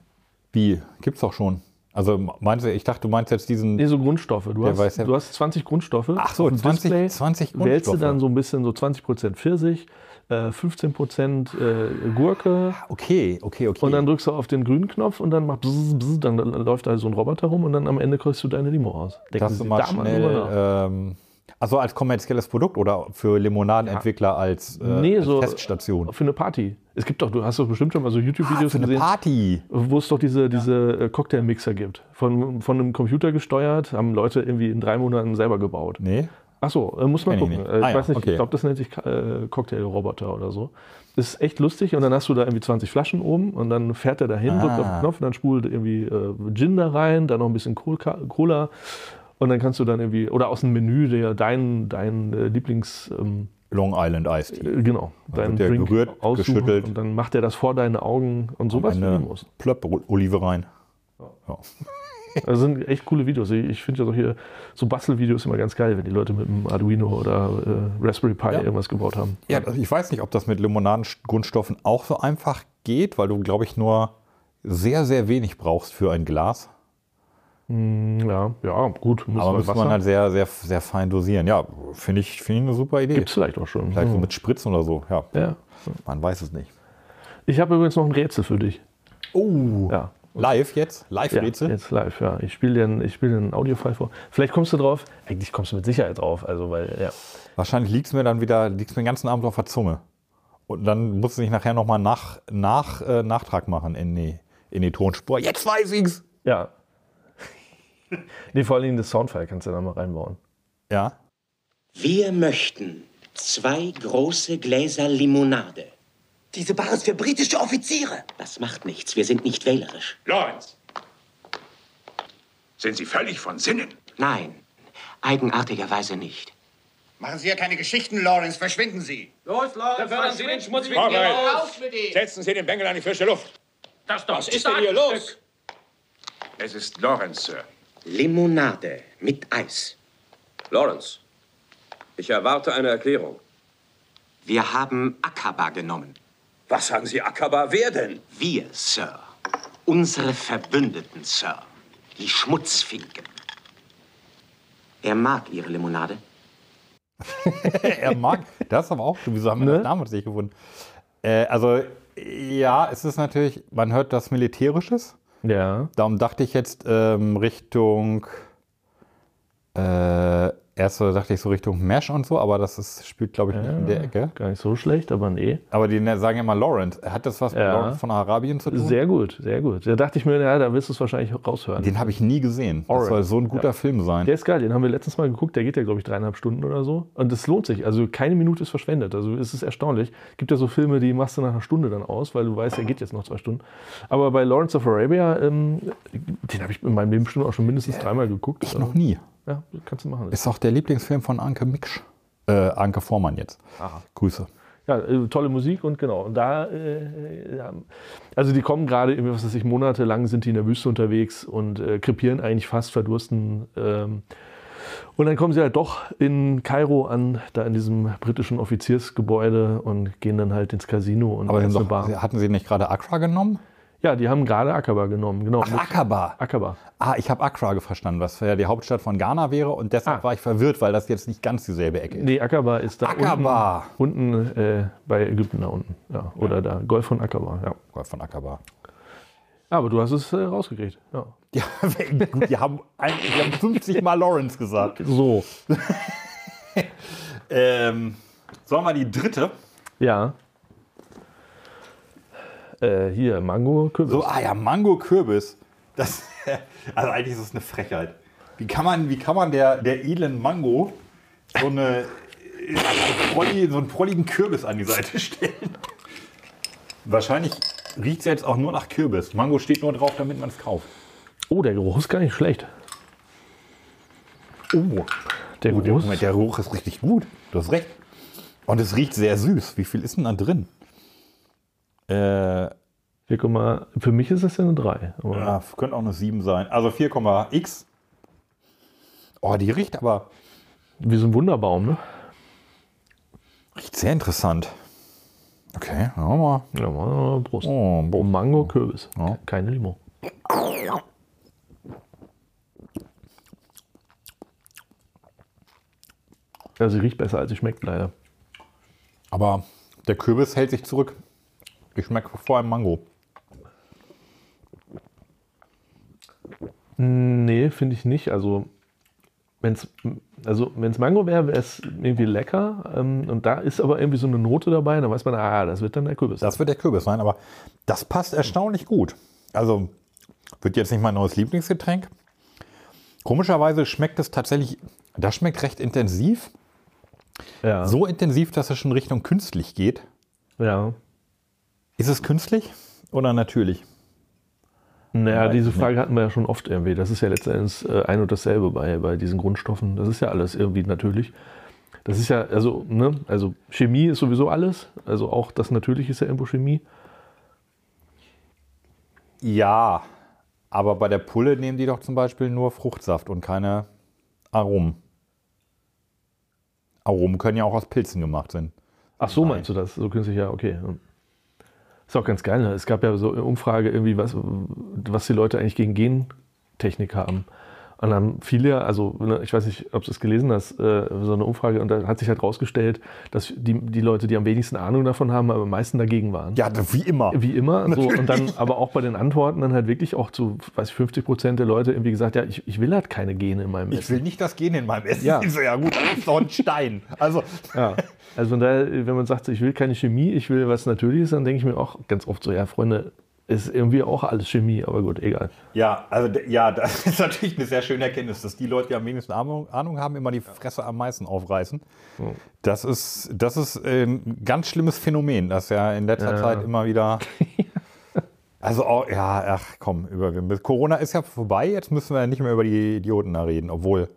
wie? Gibt's doch schon. Also meinst du, ich dachte, du meinst jetzt diesen. Nee, so Grundstoffe. Du, hast, weiß ja- du hast 20 Grundstoffe. Ach so, auf dem 20 Display, 20 Wählst du Grundstoffe. dann so ein bisschen so 20% Pfirsich, äh, 15% äh, Gurke Okay, okay, okay. und dann drückst du auf den grünen Knopf und dann macht bzz, bzz, dann läuft da so ein Roboter rum und dann am Ende kriegst du deine Limo raus. Denken dass du mal schnell. Also als kommerzielles Produkt oder für Limonadenentwickler als, äh, Nee, als so Teststation? für eine Party. Es gibt doch, du hast doch bestimmt schon mal so YouTube-Videos Für eine gesehen, Party. wo es doch diese, diese äh, Cocktailmixer gibt. Von, von einem Computer gesteuert, haben Leute irgendwie in drei Monaten selber gebaut. Nee. Achso, äh, muss man Kenn ich gucken. Äh, ich Ah ja, weiß nicht, okay. ich glaube, das nennt sich äh, Cocktailroboter oder so. Ist echt lustig und dann hast du da irgendwie 20 Flaschen oben und dann fährt er dahin, drückt auf Ah. den Knopf und dann spult irgendwie äh, Gin da rein, dann noch ein bisschen Cola- Cola und dann kannst du dann irgendwie, oder aus dem Menü der dein, dein äh, Lieblings, ähm, Long Island Iced Tea. äh, genau, dein wird der Drink gerührt, geschüttelt. und dann macht er das vor deine Augen und sowas für Eine. Plöpp Olive rein. Ja. Das sind echt coole Videos. Ich, finde ja so hier so Bastelvideos immer ganz geil, wenn die Leute mit einem Arduino oder äh, Raspberry Pi Ja. irgendwas gebaut haben. Ja, also ich weiß nicht, ob das mit Limonadengrundstoffen auch so einfach geht, weil du, glaube ich, nur sehr, sehr wenig brauchst für ein Glas. Ja, ja, gut. Muss Aber muss man halt sehr, sehr, sehr fein dosieren. Ja, finde ich, finde ich eine super Idee. Gibt es vielleicht auch schon. Vielleicht so Hm. mit Spritzen oder so. Ja, Ja. man weiß es nicht. Ich habe übrigens noch ein Rätsel für dich. Oh, Ja. live jetzt? Ja, Live-Rätsel? jetzt live, ja. Ich spiele dir, ich spiel Audiofile vor. Vielleicht kommst du drauf. Eigentlich kommst du mit Sicherheit drauf. Also, weil, ja. Wahrscheinlich liegt es mir dann wieder, liegt mir den ganzen Abend auf der Zunge. Und dann muss ich nachher nochmal nach, nach, äh, Nachtrag machen in die, in die Tonspur. Jetzt weiß ich's! Ja. nee, vor allen Dingen das Soundfile kannst du da mal reinbauen. Ja. Wir möchten zwei große Gläser Limonade. Diese Bar ist für britische Offiziere. Das macht nichts, wir sind nicht wählerisch. Lawrence! Sind Sie völlig von Sinnen? Nein, eigenartigerweise nicht. Machen Sie ja keine Geschichten, Lawrence. Verschwinden Sie. Vorwärts! Setzen Sie den Bengel an die frische Luft. Was ist denn hier los? Es ist Lawrence, Sir. Limonade mit Eis. Lawrence, ich erwarte eine Erklärung. Wir haben Akaba genommen. Was sagen Sie, Akaba? Wer denn? Wir, Sir. Unsere Verbündeten, Sir. Die Schmutzfinken. Er mag Ihre Limonade. er mag. Das ist aber auch. Wieso haben wir Ne? das damals nicht gefunden? Äh, also, ja, es ist natürlich, man hört das Militärisches. Ja. Darum dachte ich jetzt ähm, Richtung äh, Erst so dachte ich so Richtung Mesh und so, aber das ist, spielt, glaube ich, nicht in der Ecke. Gar nicht so schlecht, aber nee. Aber die ne- sagen ja immer Lawrence. Hat das was mit Ja. Lawrence von Arabien zu tun? Sehr gut, sehr gut. Da dachte ich mir, ja, da wirst du es wahrscheinlich raushören. Den habe ich nie gesehen. Das Orange. soll so ein guter Ja. Film sein. Der ist geil, den haben wir letztens mal geguckt, der geht ja, glaube ich, dreieinhalb Stunden oder so. Und das lohnt sich. Also keine Minute ist verschwendet. Also es ist erstaunlich. Gibt ja so Filme, die machst du nach einer Stunde dann aus, weil du weißt, er geht jetzt noch zwei Stunden. Aber bei Lawrence of Arabia, ähm, den habe ich in meinem Leben bestimmt auch schon mindestens dreimal geguckt. Ich noch nie. Ja, kannst du machen. Ist auch der Lieblingsfilm von Anke Miksch. Äh, Anke Vormann jetzt. Grüße. Ja, äh, tolle Musik und genau. Und da, äh, ja, also die kommen gerade, was weiß ich, monatelang sind die in der Wüste unterwegs und äh, krepieren eigentlich fast, verdursten. Ähm, und dann kommen sie halt doch in Kairo an, da in diesem britischen Offiziersgebäude und gehen dann halt ins Casino und Aber ins eine Bar. hatten Sie nicht gerade Accra genommen? Ja, die haben gerade Akaba genommen, genau. Ach, Akaba. Akaba. Ah, ich habe Accra verstanden, was ja die Hauptstadt von Ghana wäre und deshalb Ah. war ich verwirrt, weil das jetzt nicht ganz dieselbe Ecke ist. Nee, Akaba ist da Akaba. unten, unten äh, bei Ägypten da unten. Ja, oder da, Golf von Akaba, ja. Golf von Akaba. Aber du hast es äh, rausgekriegt. Ja. Ja, gut, die haben, ein, die haben 50 Mal Lawrence gesagt. So. Ähm, sollen wir die dritte? Ja. Äh, hier, Mango, Kürbis. So, ah ja, Mango Kürbis. Das, also eigentlich ist es eine Frechheit. Wie kann man, wie kann man der, der edlen Mango so, eine, so einen prolligen Kürbis an die Seite stellen? Wahrscheinlich riecht es jetzt auch nur nach Kürbis. Mango steht nur drauf, damit man es kauft. Oh, der Geruch ist gar nicht schlecht. Oh, Der gut, der. Moment, der Geruch ist richtig gut. Du hast recht. Und es riecht sehr süß. Wie viel ist denn da drin? Äh, 4, für mich ist es ja eine 3. Aber ja, könnte auch eine 7 sein. Also 4,x. Oh, die riecht aber Wie so ein Wunderbaum, ne? riecht sehr interessant. Okay, ja, mal. Ja, mal Prost. Oh, Oh, Mango, Kürbis. Ja. Keine Limo. Ja, sie riecht besser, als sie schmeckt, leider. Aber der Kürbis hält sich zurück. Ich schmecke vor allem Mango. Nee, finde ich nicht. Also, wenn es also wenn's Mango wäre, wäre es irgendwie lecker. Ähm, und da ist aber irgendwie so eine Note dabei. Dann weiß man, ah, das wird dann der Kürbis. Das wird der Kürbis sein, aber das passt erstaunlich gut. Also wird jetzt nicht mein neues Lieblingsgetränk. Komischerweise schmeckt es tatsächlich, das schmeckt recht intensiv. ja. So intensiv, dass es schon Richtung künstlich geht. ja. Ist es künstlich oder natürlich? Naja, diese Frage hatten wir ja schon oft irgendwie. Das ist ja letztendlich äh, ein und dasselbe bei, bei diesen Grundstoffen. Das ist ja alles irgendwie natürlich. Das ist ja, also, ne, also Chemie ist sowieso alles. Also auch das Natürliche ist ja irgendwo Chemie. Ja, aber bei der Pulle nehmen die doch zum Beispiel nur Fruchtsaft und keine Aromen. Aromen können ja auch aus Pilzen gemacht sein. Ach so, meinst du das? So künstlich, ja, okay. Ist auch ganz geil. Ne? Es gab ja so eine Umfrage, irgendwie, was, was die Leute eigentlich gegen Gentechnik haben. Und dann haben viele, also ne, ich weiß nicht, ob du es gelesen hast, äh, so eine Umfrage, und da hat sich halt rausgestellt, dass die, die Leute, die am wenigsten Ahnung davon haben, aber am meisten dagegen waren. Ja, wie immer. Wie immer. So, und dann aber auch bei den Antworten dann halt wirklich auch zu, weiß ich, 50 Prozent der Leute irgendwie gesagt, ja, ich, ich will halt keine Gene in meinem Ich Essen. will nicht das Gen in meinem Essen. Ja. Ich so, ja gut, das ist doch ein Stein. Also, Ja. Also von daher, wenn man sagt, ich will keine Chemie, ich will was Natürliches, dann denke ich mir auch ganz oft so, ja, Freunde, ist irgendwie auch alles Chemie, aber gut, egal. ja, also ja, das ist natürlich eine sehr schöne Erkenntnis, dass die Leute, die am wenigsten Ahnung, Ahnung haben, immer die Fresse am meisten aufreißen. Das ist, das ist ein ganz schlimmes Phänomen, das ja in letzter Ja. Zeit immer wieder. Also, auch, ja, ach komm, über, Corona ist ja vorbei, jetzt müssen wir ja nicht mehr über die Idioten da reden, obwohl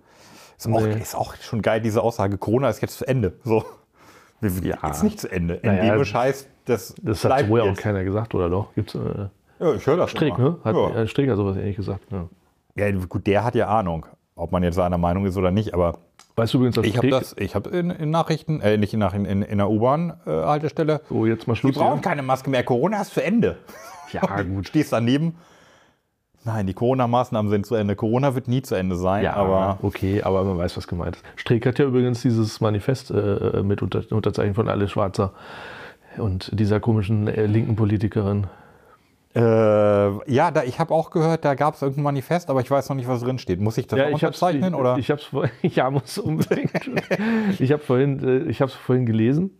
ist, auch, Nee. ist auch schon geil, diese Aussage, Corona ist jetzt zu Ende. So. Ja. Jetzt nicht zu Ende. Naja, Endemisch heißt, das, Das hat vorher auch keiner gesagt, oder doch? Gibt's äh, Ja, ich höre das Strick, immer. ne? Hat, ja. äh, Strick hat sowas ähnlich gesagt. Ja. Ja, gut, der hat ja Ahnung, ob man jetzt seiner Meinung ist oder nicht, aber Weißt du übrigens, dass ich habe das, ich habe in, in Nachrichten, äh, nicht in, Nachrichten, in, in der U-Bahn-Haltestelle, so jetzt mal Schluss. brauchen hier. keine Maske mehr, Corona ist zu Ende. Ja, gut. stehst daneben, nein, die Corona-Maßnahmen sind zu Ende, Corona wird nie zu Ende sein, Ja, aber okay, aber man weiß, was gemeint ist. Strick hat ja übrigens dieses Manifest äh, mit unter, unterzeichnet von Alle Schwarzer und dieser komischen äh, linken Politikerin. Äh, ja, da, ich habe auch gehört, da gab es irgendein Manifest, aber ich weiß noch nicht, was drin steht. Muss ich das Ja, auch unterzeichnen? ich, oder? Ich hab's vorhin, ja, muss unbedingt. ich habe vorhin, äh, ich vorhin gelesen.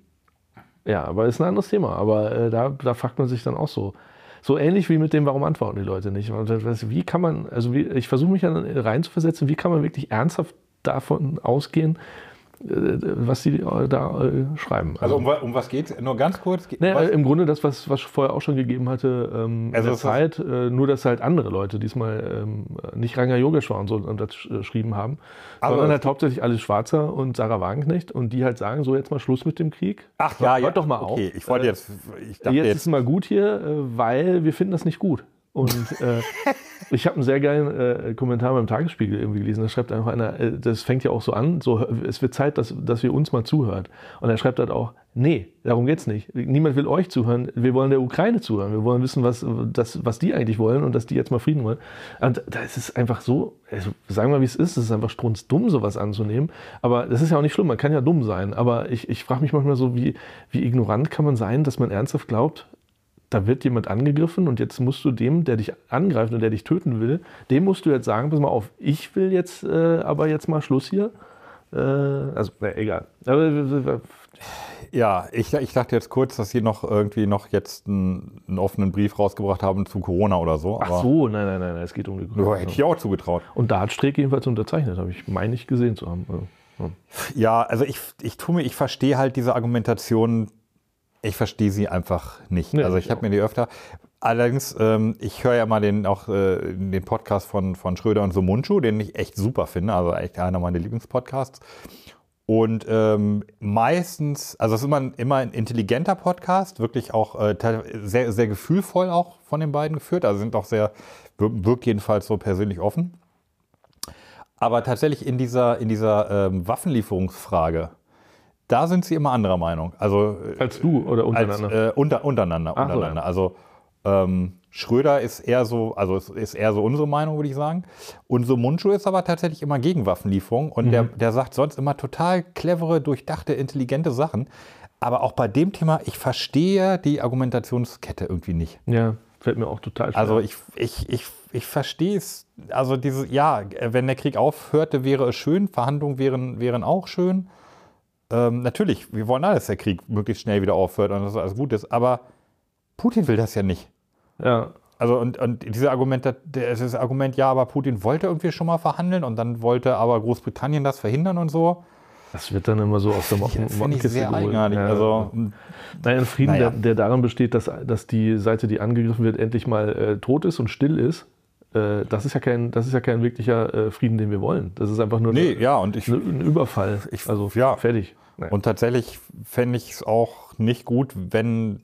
Ja, aber ist ein anderes Thema. Aber äh, da, da fragt man sich dann auch so. So ähnlich wie mit dem, warum antworten die Leute nicht? Wie kann man, also wie, ich versuche mich dann reinzuversetzen, wie kann man wirklich ernsthaft davon ausgehen, was die äh, da äh, schreiben? also um, wa- um was geht's? Nur ganz kurz. Naja, was? Im Grunde das, was, was vorher auch schon gegeben hatte, ähm, Also in der das- Zeit, äh, nur dass halt andere Leute diesmal ähm, nicht Ranga Yogeshwar und so unterschrieben haben, Aber- sondern halt hauptsächlich Alice Schwarzer und Sarah Wagenknecht und die halt sagen, so jetzt mal Schluss mit dem Krieg. Ach ja, Hört ja. doch mal auf. Okay, ich wollte Äh, jetzt, ich dachte jetzt, jetzt, ist mal gut hier, äh, weil wir finden das nicht gut. Und äh, ich habe einen sehr geilen äh, Kommentar beim Tagesspiegel irgendwie gelesen. Da schreibt einfach einer, äh, das fängt ja auch so an, so es wird Zeit, dass, dass wir uns mal zuhört. Und er schreibt halt auch, nee, darum geht's nicht. Niemand will euch zuhören, wir wollen der Ukraine zuhören. Wir wollen wissen, was, das, was die eigentlich wollen und dass die jetzt mal Frieden wollen. Und das ist einfach so, also sagen wir mal, wie es ist, es ist einfach strunzdumm, sowas anzunehmen. Aber das ist ja auch nicht schlimm, man kann ja dumm sein. Aber ich, ich frage mich manchmal so, wie, wie ignorant kann man sein, dass man ernsthaft glaubt, da wird jemand angegriffen und jetzt musst du dem, der dich angreift und der dich töten will, dem musst du jetzt sagen, pass mal auf, ich will jetzt äh, aber jetzt mal Schluss hier. Äh, also, na, egal. Aber, ja, ich, ich dachte jetzt kurz, dass sie noch irgendwie noch jetzt einen, einen offenen Brief rausgebracht haben zu Corona oder so. ach so, nein, nein, nein, nein, es geht um die Ja, hätte ich auch zugetraut. Und da hat Streeck jedenfalls unterzeichnet, habe ich, meine ich, gesehen zu haben. Also, ja. Ja, also ich, ich tue mir, ich verstehe halt diese Argumentation, ich verstehe sie einfach nicht. Nee, also ich habe mir die öfter. Allerdings, ähm, ich höre ja mal den auch äh, den Podcast von, von Schröder und Sumunchu, den ich echt super finde, also echt einer meiner Lieblingspodcasts. Und ähm, meistens, also es ist immer ein, immer ein intelligenter Podcast, wirklich auch äh, sehr, sehr gefühlvoll auch von den beiden geführt. Also sind auch sehr, wir- wirkt jedenfalls so persönlich offen. Aber tatsächlich in dieser, in dieser ähm, Waffenlieferungsfrage, da sind sie immer anderer Meinung. Also äh, Als du oder untereinander? Als, äh, unter, untereinander. Ach so, untereinander. ja. Also ähm, Schröder ist eher so, also es ist eher so unsere Meinung, würde ich sagen. Und so Mundschuh ist aber tatsächlich immer gegen Waffenlieferung und der, Mhm. der sagt sonst immer total clevere, durchdachte, intelligente Sachen. Aber auch bei dem Thema, ich verstehe die Argumentationskette irgendwie nicht. ja, fällt mir auch total schwer. Also ich, ich, ich, ich verstehe es. Also diese, ja, wenn der Krieg aufhörte, wäre es schön. Verhandlungen wären, wären auch schön. Ähm, natürlich, wir wollen alle, dass der Krieg möglichst schnell wieder aufhört und dass alles gut ist. Aber Putin will das ja nicht. ja, Also und, und diese Argument, das Argument, ja, aber Putin wollte irgendwie schon mal verhandeln und dann wollte aber Großbritannien das verhindern und so. das wird dann immer so aus der ich Mockenkiste sehr geholt. eigenartig. Ja. Also, Nein, ein Frieden, Naja. der, der darin besteht, dass, dass die Seite, die angegriffen wird, endlich mal äh, tot ist und still ist. Äh, das, ist ja kein, das ist ja kein wirklicher äh, Frieden, den wir wollen. Das ist einfach nur nee, eine, ja, und ich, eine, ein Überfall. Ich- also ja. fertig. Nein. Und tatsächlich fände ich es auch nicht gut, wenn,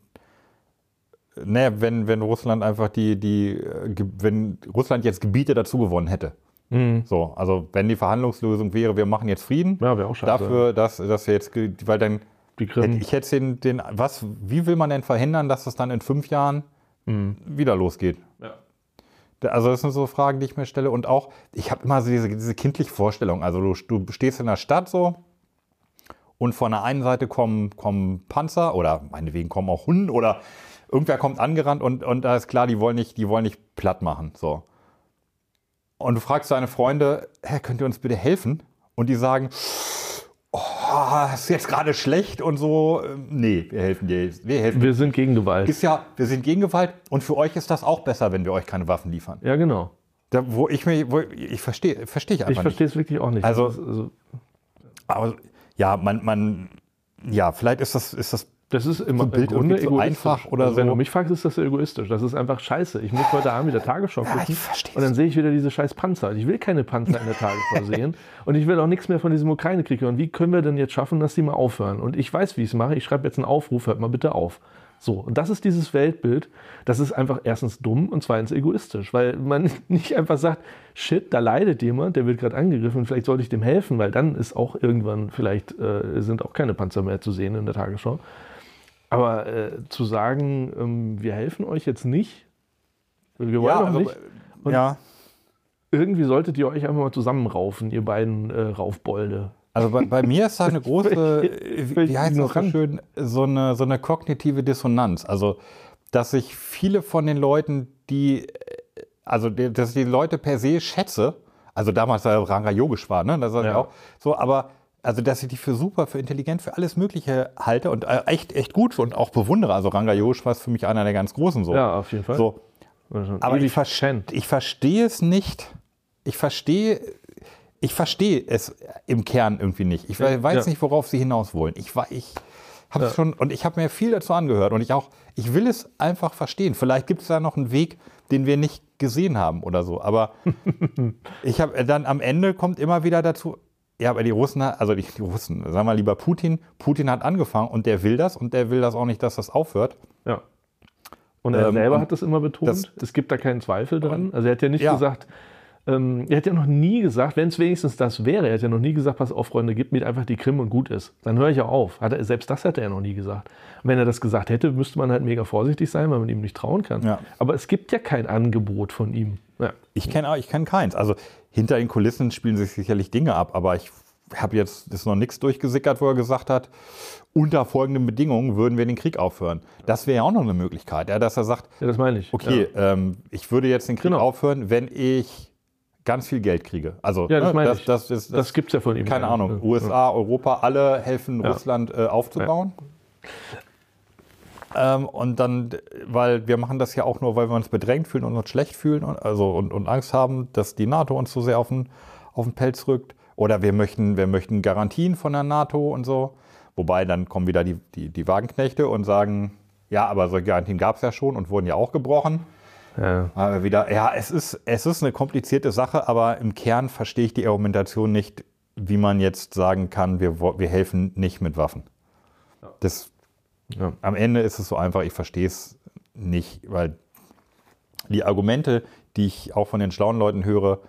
naja, wenn, wenn Russland einfach die, die, äh, wenn Russland jetzt Gebiete dazu gewonnen hätte. Mhm. So, also wenn die Verhandlungslösung wäre, wir machen jetzt Frieden, Ja, wäre auch scheiße. dafür, dass, dass wir jetzt, weil dann, hätte ich hätte den, den, was, wie will man denn verhindern, dass es dann in fünf Jahren wieder losgeht? Also das sind so Fragen, die ich mir stelle. Und auch, ich habe immer so diese, diese kindliche Vorstellung. Also du, du stehst in der Stadt so und von der einen Seite kommen, kommen Panzer oder meinetwegen kommen auch Hunde oder irgendwer kommt angerannt und, und da ist klar, die wollen nicht, die wollen nicht platt machen. So. Und du fragst deine Freunde, hey, könnt ihr uns bitte helfen? Und die sagen, oh, ist jetzt gerade schlecht und so. Ähm, Nee, wir helfen dir. Wir helfen Wir sind gegen Gewalt. ist ja, wir sind gegen Gewalt und für euch ist das auch besser, wenn wir euch keine Waffen liefern. Ja, genau. Da, wo ich mir, wo, ich verstehe, verstehe ich einfach Ich verstehe es wirklich auch nicht. Also- also, nicht. Aber ja, man, man, ja, vielleicht ist das, ist das, das ist immer so Bild Grunde egoistisch. einfach oder also, Wenn so. du mich fragst, ist das egoistisch. Das ist einfach scheiße. Ich muss heute Abend wieder Tagesschau Ja, gucken versteh's. und dann sehe ich wieder diese scheiß Panzer. Ich will keine Panzer in der Tagesschau sehen und ich will auch nichts mehr von diesem Ukraine-Krieg hören. Wie können wir denn jetzt schaffen, dass die mal aufhören? Und ich weiß, wie ich es mache. Ich schreibe jetzt einen Aufruf, hört mal bitte auf. So, und das ist dieses Weltbild. Das ist einfach erstens dumm und zweitens egoistisch, weil man nicht einfach sagt, shit, da leidet jemand, der wird gerade angegriffen, vielleicht sollte ich dem helfen, weil dann ist auch irgendwann vielleicht äh, sind auch keine Panzer mehr zu sehen in der Tagesschau. Aber äh, zu sagen, ähm, wir helfen euch jetzt nicht, wir wollen ja, doch nicht, Und- ja, irgendwie solltet ihr euch einfach mal zusammenraufen, ihr beiden äh, Raufbolde. also bei, bei mir ist da eine große, äh, wie, Völlig wie heißt das so schön, so eine, so eine kognitive Dissonanz. Also dass ich viele von den Leuten, die, äh, also dass ich die Leute per se schätze, also damals war Ranga Yogisch war, ne? Das ist Ja. auch so, aber also dass ich die für super, für intelligent, für alles Mögliche halte und äh, echt, echt gut und auch bewundere. Also Ranga Yogisch war für mich einer der ganz großen so. Ja, auf jeden Fall. So. Aber ich, ver ich verstehe es nicht. Ich verstehe, ich verstehe es im Kern irgendwie nicht. Ich we- weiß Ja. nicht, worauf sie hinaus wollen. Ich war, ich habe Ja. schon und ich habe mir viel dazu angehört und ich auch, ich will es einfach verstehen. Vielleicht gibt es da noch einen Weg, den wir nicht gesehen haben oder so. Aber ich habe dann am Ende kommt immer wieder dazu. Ja, aber die Russen, also die, die Russen, sagen wir lieber Putin. Putin hat angefangen und der will das und der will das auch nicht, dass das aufhört. Ja. Und er Ähm, selber hat das immer betont. das- es gibt da keinen Zweifel dran. Also er hat ja nicht Ja. gesagt, ähm, er hat ja noch nie gesagt, wenn es wenigstens das wäre, er hat ja noch nie gesagt, pass auf, Freunde, gebt mir einfach die Krim und gut ist. Dann höre ich ja auf. Er, selbst das hat er ja noch nie gesagt. Und wenn er das gesagt hätte, müsste man halt mega vorsichtig sein, weil man ihm nicht trauen kann. Ja. Aber es gibt ja kein Angebot von ihm. Ja. Ich kenne ich kenn keins. Also hinter den Kulissen spielen sich sicherlich Dinge ab, aber ich habe jetzt ist noch nichts durchgesickert, wo er gesagt hat, unter folgenden Bedingungen würden wir den Krieg aufhören. Das wäre ja auch noch eine Möglichkeit, ja, dass er sagt, ja, das meine ich. okay, ähm, ich würde jetzt den Krieg Genau. aufhören, wenn ich ganz viel Geld kriege. Also Ja, das ne, das, das, ist, Das gibt's ja von ihm Keine nicht, Ahnung. USA, Europa, alle helfen Ja. Russland äh, aufzubauen. Ähm, und dann, weil wir machen das ja auch nur, weil wir uns bedrängt fühlen und uns schlecht fühlen und, also, und, und Angst haben, dass die NATO uns so sehr auf den, auf den Pelz rückt. Oder wir möchten, wir möchten Garantien von der NATO und so. Wobei dann kommen wieder die, die, die Wagenknechte und sagen, ja, aber solche Garantien gab es ja schon und wurden ja auch gebrochen. Ja. Aber wieder, ja, es ist, es ist eine komplizierte Sache, aber im Kern verstehe ich die Argumentation nicht, wie man jetzt sagen kann, wir, wir helfen nicht mit Waffen. Das, Ja. Am Ende ist es so einfach, ich verstehe es nicht, weil die Argumente, die ich auch von den schlauen Leuten höre,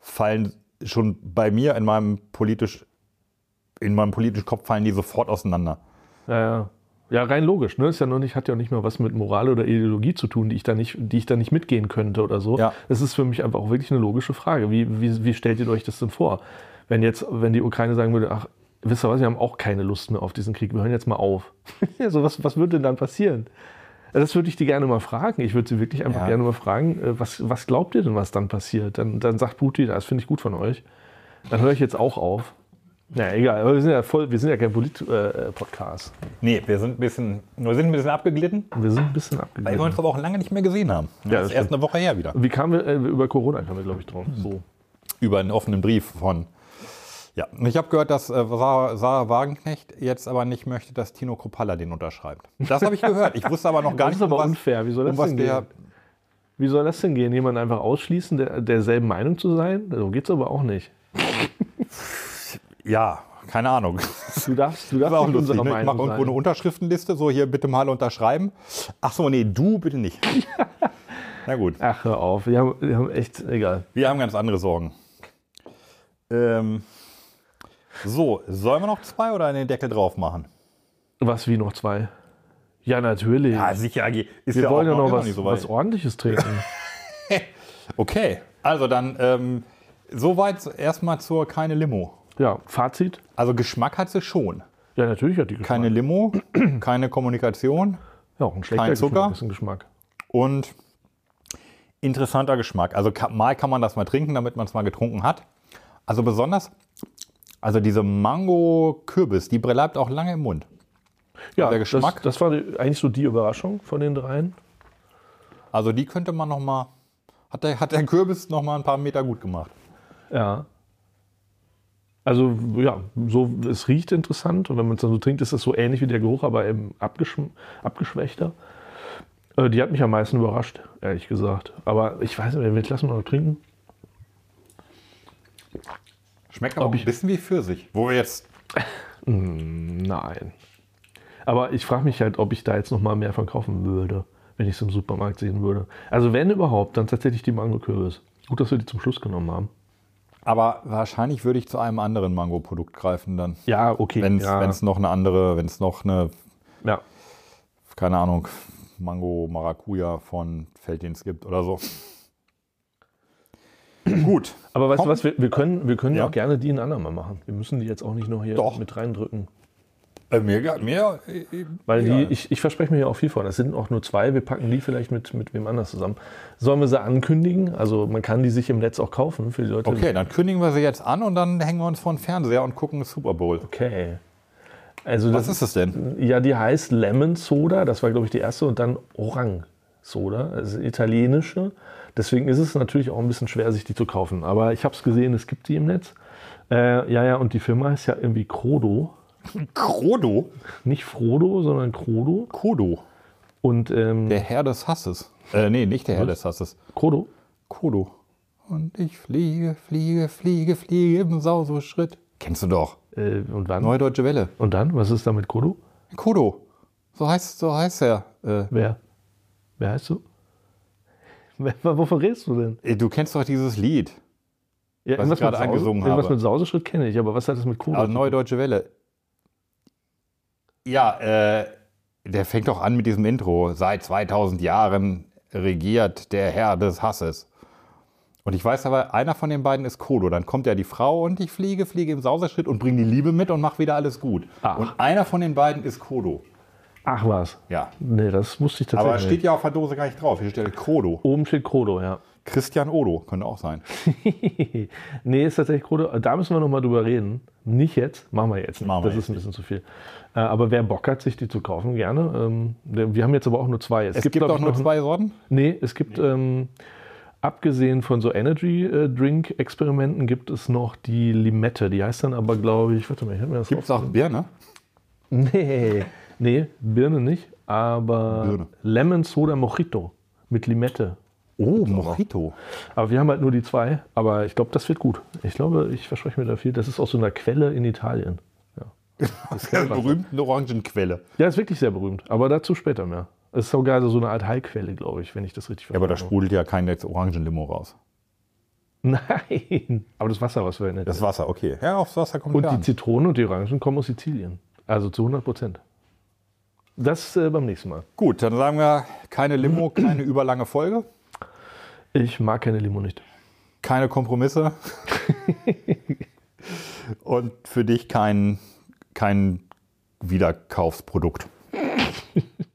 fallen schon bei mir in meinem politisch, in meinem politischen Kopf fallen die sofort auseinander. Ja, ja. Ja, rein logisch. Ne? Ist ja noch nicht, hat ja nicht mal was mit Moral oder Ideologie zu tun, die ich da nicht, die ich da nicht mitgehen könnte oder so. Ja. Das ist für mich einfach auch wirklich eine logische Frage. Wie, wie, wie stellt ihr euch das denn vor? Wenn jetzt, wenn die Ukraine sagen würde, ach, wisst ihr was, wir haben auch keine Lust mehr auf diesen Krieg, wir hören jetzt mal auf. so, was, was würde denn dann passieren? Das würde ich die gerne mal fragen. Ich würde sie wirklich einfach Ja. gerne mal fragen, äh, was, was glaubt ihr denn, was dann passiert? Dann, dann sagt Putin, das finde ich gut von euch. Dann höre ich jetzt auch auf. Na egal, aber wir sind ja voll, wir sind ja kein Polit-Podcast. Nee, wir sind ein bisschen, wir sind ein bisschen abgeglitten, wir sind ein bisschen weil wir uns aber auch lange nicht mehr gesehen haben. Ja, das das ist erst eine Woche her wieder. Wie kamen wir, äh, über Corona kamen wir, glaube ich, drauf. So. über einen offenen Brief von. Ja, ich habe gehört, dass äh, Sarah, Sarah Wagenknecht jetzt aber nicht möchte, dass Tino Kropalla den unterschreibt. Das habe ich gehört. Ich wusste aber noch gar Das ist nicht, aber um was, unfair. Wie soll das um was denn gehen? Wie soll das denn gehen? Jemanden einfach ausschließen, der, derselben Meinung zu sein? So geht's aber auch nicht. Ja, keine Ahnung. Du darfst, du darfst auch nicht lustig. Ne? Ich mache irgendwo eine. Unterschriftenliste, so hier bitte mal unterschreiben. Ach so, nee, du bitte nicht. Na gut, Ach, hör auf. Wir haben, wir haben echt, egal. wir haben ganz andere Sorgen. Ähm, so, sollen wir noch zwei oder den Deckel drauf machen? Was, wie noch zwei? Ja, natürlich. Ja, sicher. Ist wir ja wollen auch ja noch immer was, so was Ordentliches trinken. Okay, also dann ähm, soweit erstmal zur keine Limo. Ja, Fazit? Also Geschmack hat sie schon. Ja, natürlich hat die Geschmack. Keine Limo, keine Kommunikation ja, auch ein schlechter kein Zucker. Geschmack ist ein Geschmack. und interessanter Geschmack. Also mal kann man das mal trinken, damit man es mal getrunken hat. Also besonders, also diese Mango-Kürbis, die bleibt auch lange im Mund. Ja, der Geschmack? Das, das war eigentlich so die Überraschung von den dreien. Also die könnte man noch mal, hat der, hat der Kürbis noch mal ein paar Meter gut gemacht. Ja. Also, ja, so, es riecht interessant und wenn man es dann so trinkt, ist es so ähnlich wie der Geruch, aber eben abgeschm abgeschwächter. Äh, die hat mich am meisten überrascht, ehrlich gesagt. Aber ich weiß nicht, wir lassen mal noch trinken. Schmeckt aber Ob ein bisschen wie Pfirsich. Wo wir jetzt, Nein. Aber ich frage mich halt, ob ich da jetzt noch mal mehr von kaufen würde, wenn ich es im Supermarkt sehen würde. Also wenn überhaupt, dann tatsächlich die Mango-Kürbis. Gut, dass wir die zum Schluss genommen haben. Aber wahrscheinlich würde ich zu einem anderen Mango-Produkt greifen dann. Ja, okay. Wenn es ja. noch eine andere, wenn es noch eine, ja. keine Ahnung, Mango Maracuja von Feldins gibt oder so. Gut. Aber weißt Komm. du was, wir, wir können, wir können ja auch gerne die ein andermal machen. Wir müssen die jetzt auch nicht noch hier Doch. mit reindrücken. Mir, mir, äh, Weil ja. die, ich, ich verspreche mir ja auch viel von. Das sind auch nur zwei. Wir packen die vielleicht mit, mit wem anders zusammen. Sollen wir sie ankündigen? Also man kann die sich im Netz auch kaufen für die Leute. Okay, dann kündigen wir sie jetzt an und dann hängen wir uns vor den Fernseher und gucken Super Bowl. Okay. Also Was das ist das denn? Ja, die heißt Lemon Soda. Das war, glaube ich, die erste. Und dann Orang Soda. Also italienische. Deswegen ist es natürlich auch ein bisschen schwer, sich die zu kaufen. Aber ich habe es gesehen, es gibt die im Netz. Äh, ja, ja, und die Firma ist ja irgendwie Krodo. Krodo? Nicht Frodo, sondern Krodo. Kodo. Und ähm, Der Herr des Hasses. Äh, nee, nicht der Herr des Hasses. Krodo. Kodo. Und ich fliege, fliege, fliege, fliege im Sauso-Schritt. Kennst du doch. Äh, und wann? Neue Deutsche Welle. Und dann? Was ist da mit Krodo? Kodo. So heißt, so heißt er. Äh, Wer? Wer heißt du? Wovon redest du denn? äh, du kennst doch dieses Lied. Ja, Was ich gerade angesungen irgendwas habe. mit Sauseschritt kenne ich, aber was hat das mit Krodo? Also Neue Deutsche Welle. Ja, äh, der fängt doch an mit diesem Intro. Seit 2000 Jahren regiert der Herr des Hasses. Und ich weiß aber, einer von den beiden ist Kodo. Dann kommt ja die Frau und ich fliege, fliege im Sauserschritt und bringe die Liebe mit und mache wieder alles gut. Ach. Und einer von den beiden ist Kodo. Ach was. Ja. Nee, das wusste ich tatsächlich Aber steht ja auf der Dose gar nicht drauf. Hier steht Kodo. Oben steht Krodo, ja. Christian Odo, könnte auch sein. nee, ist tatsächlich Krodo. Da müssen wir nochmal drüber reden. Nicht jetzt, machen wir jetzt nicht. Machen wir das ist ein bisschen zu viel. Äh, aber wer Bock hat, sich die zu kaufen, gerne. Ähm, wir haben jetzt aber auch nur zwei. Es gibt, glaub auch nur noch- zwei Sorten. Nee, es gibt, ähm, abgesehen von so Energy-Drink-Experimenten, gibt es noch die Limette. Die heißt dann aber, glaube ich, warte mal, ich habe mir das Gibt es auch Birne? Nee, nee, Birne nicht, aber Birne. Lemon Soda Mojito mit Limette. Oh, Mojito. Aber wir haben halt nur die zwei, aber ich glaube, das wird gut. Ich glaube, ich verspreche mir da viel. Das ist aus so einer Quelle in Italien. Ja, Der berühmten Orangenquelle. ja ist wirklich sehr berühmt, aber dazu später mehr. Es ist sogar so eine Art Heilquelle, glaube ich, wenn ich das richtig Ja, aber da sprudelt ja kein Orangenlimo raus. Nein, aber das Wasser, was verwendet Das Wasser, okay. Ja, aufs Wasser kommt Und die an. Zitronen und die Orangen kommen aus Sizilien. Also zu 100 Prozent. Das äh, beim nächsten Mal. Gut, dann sagen wir keine Limo, keine überlange Folge, Ich mag keine Limo nicht. keine Kompromisse und für dich kein, kein Wiederkaufsprodukt.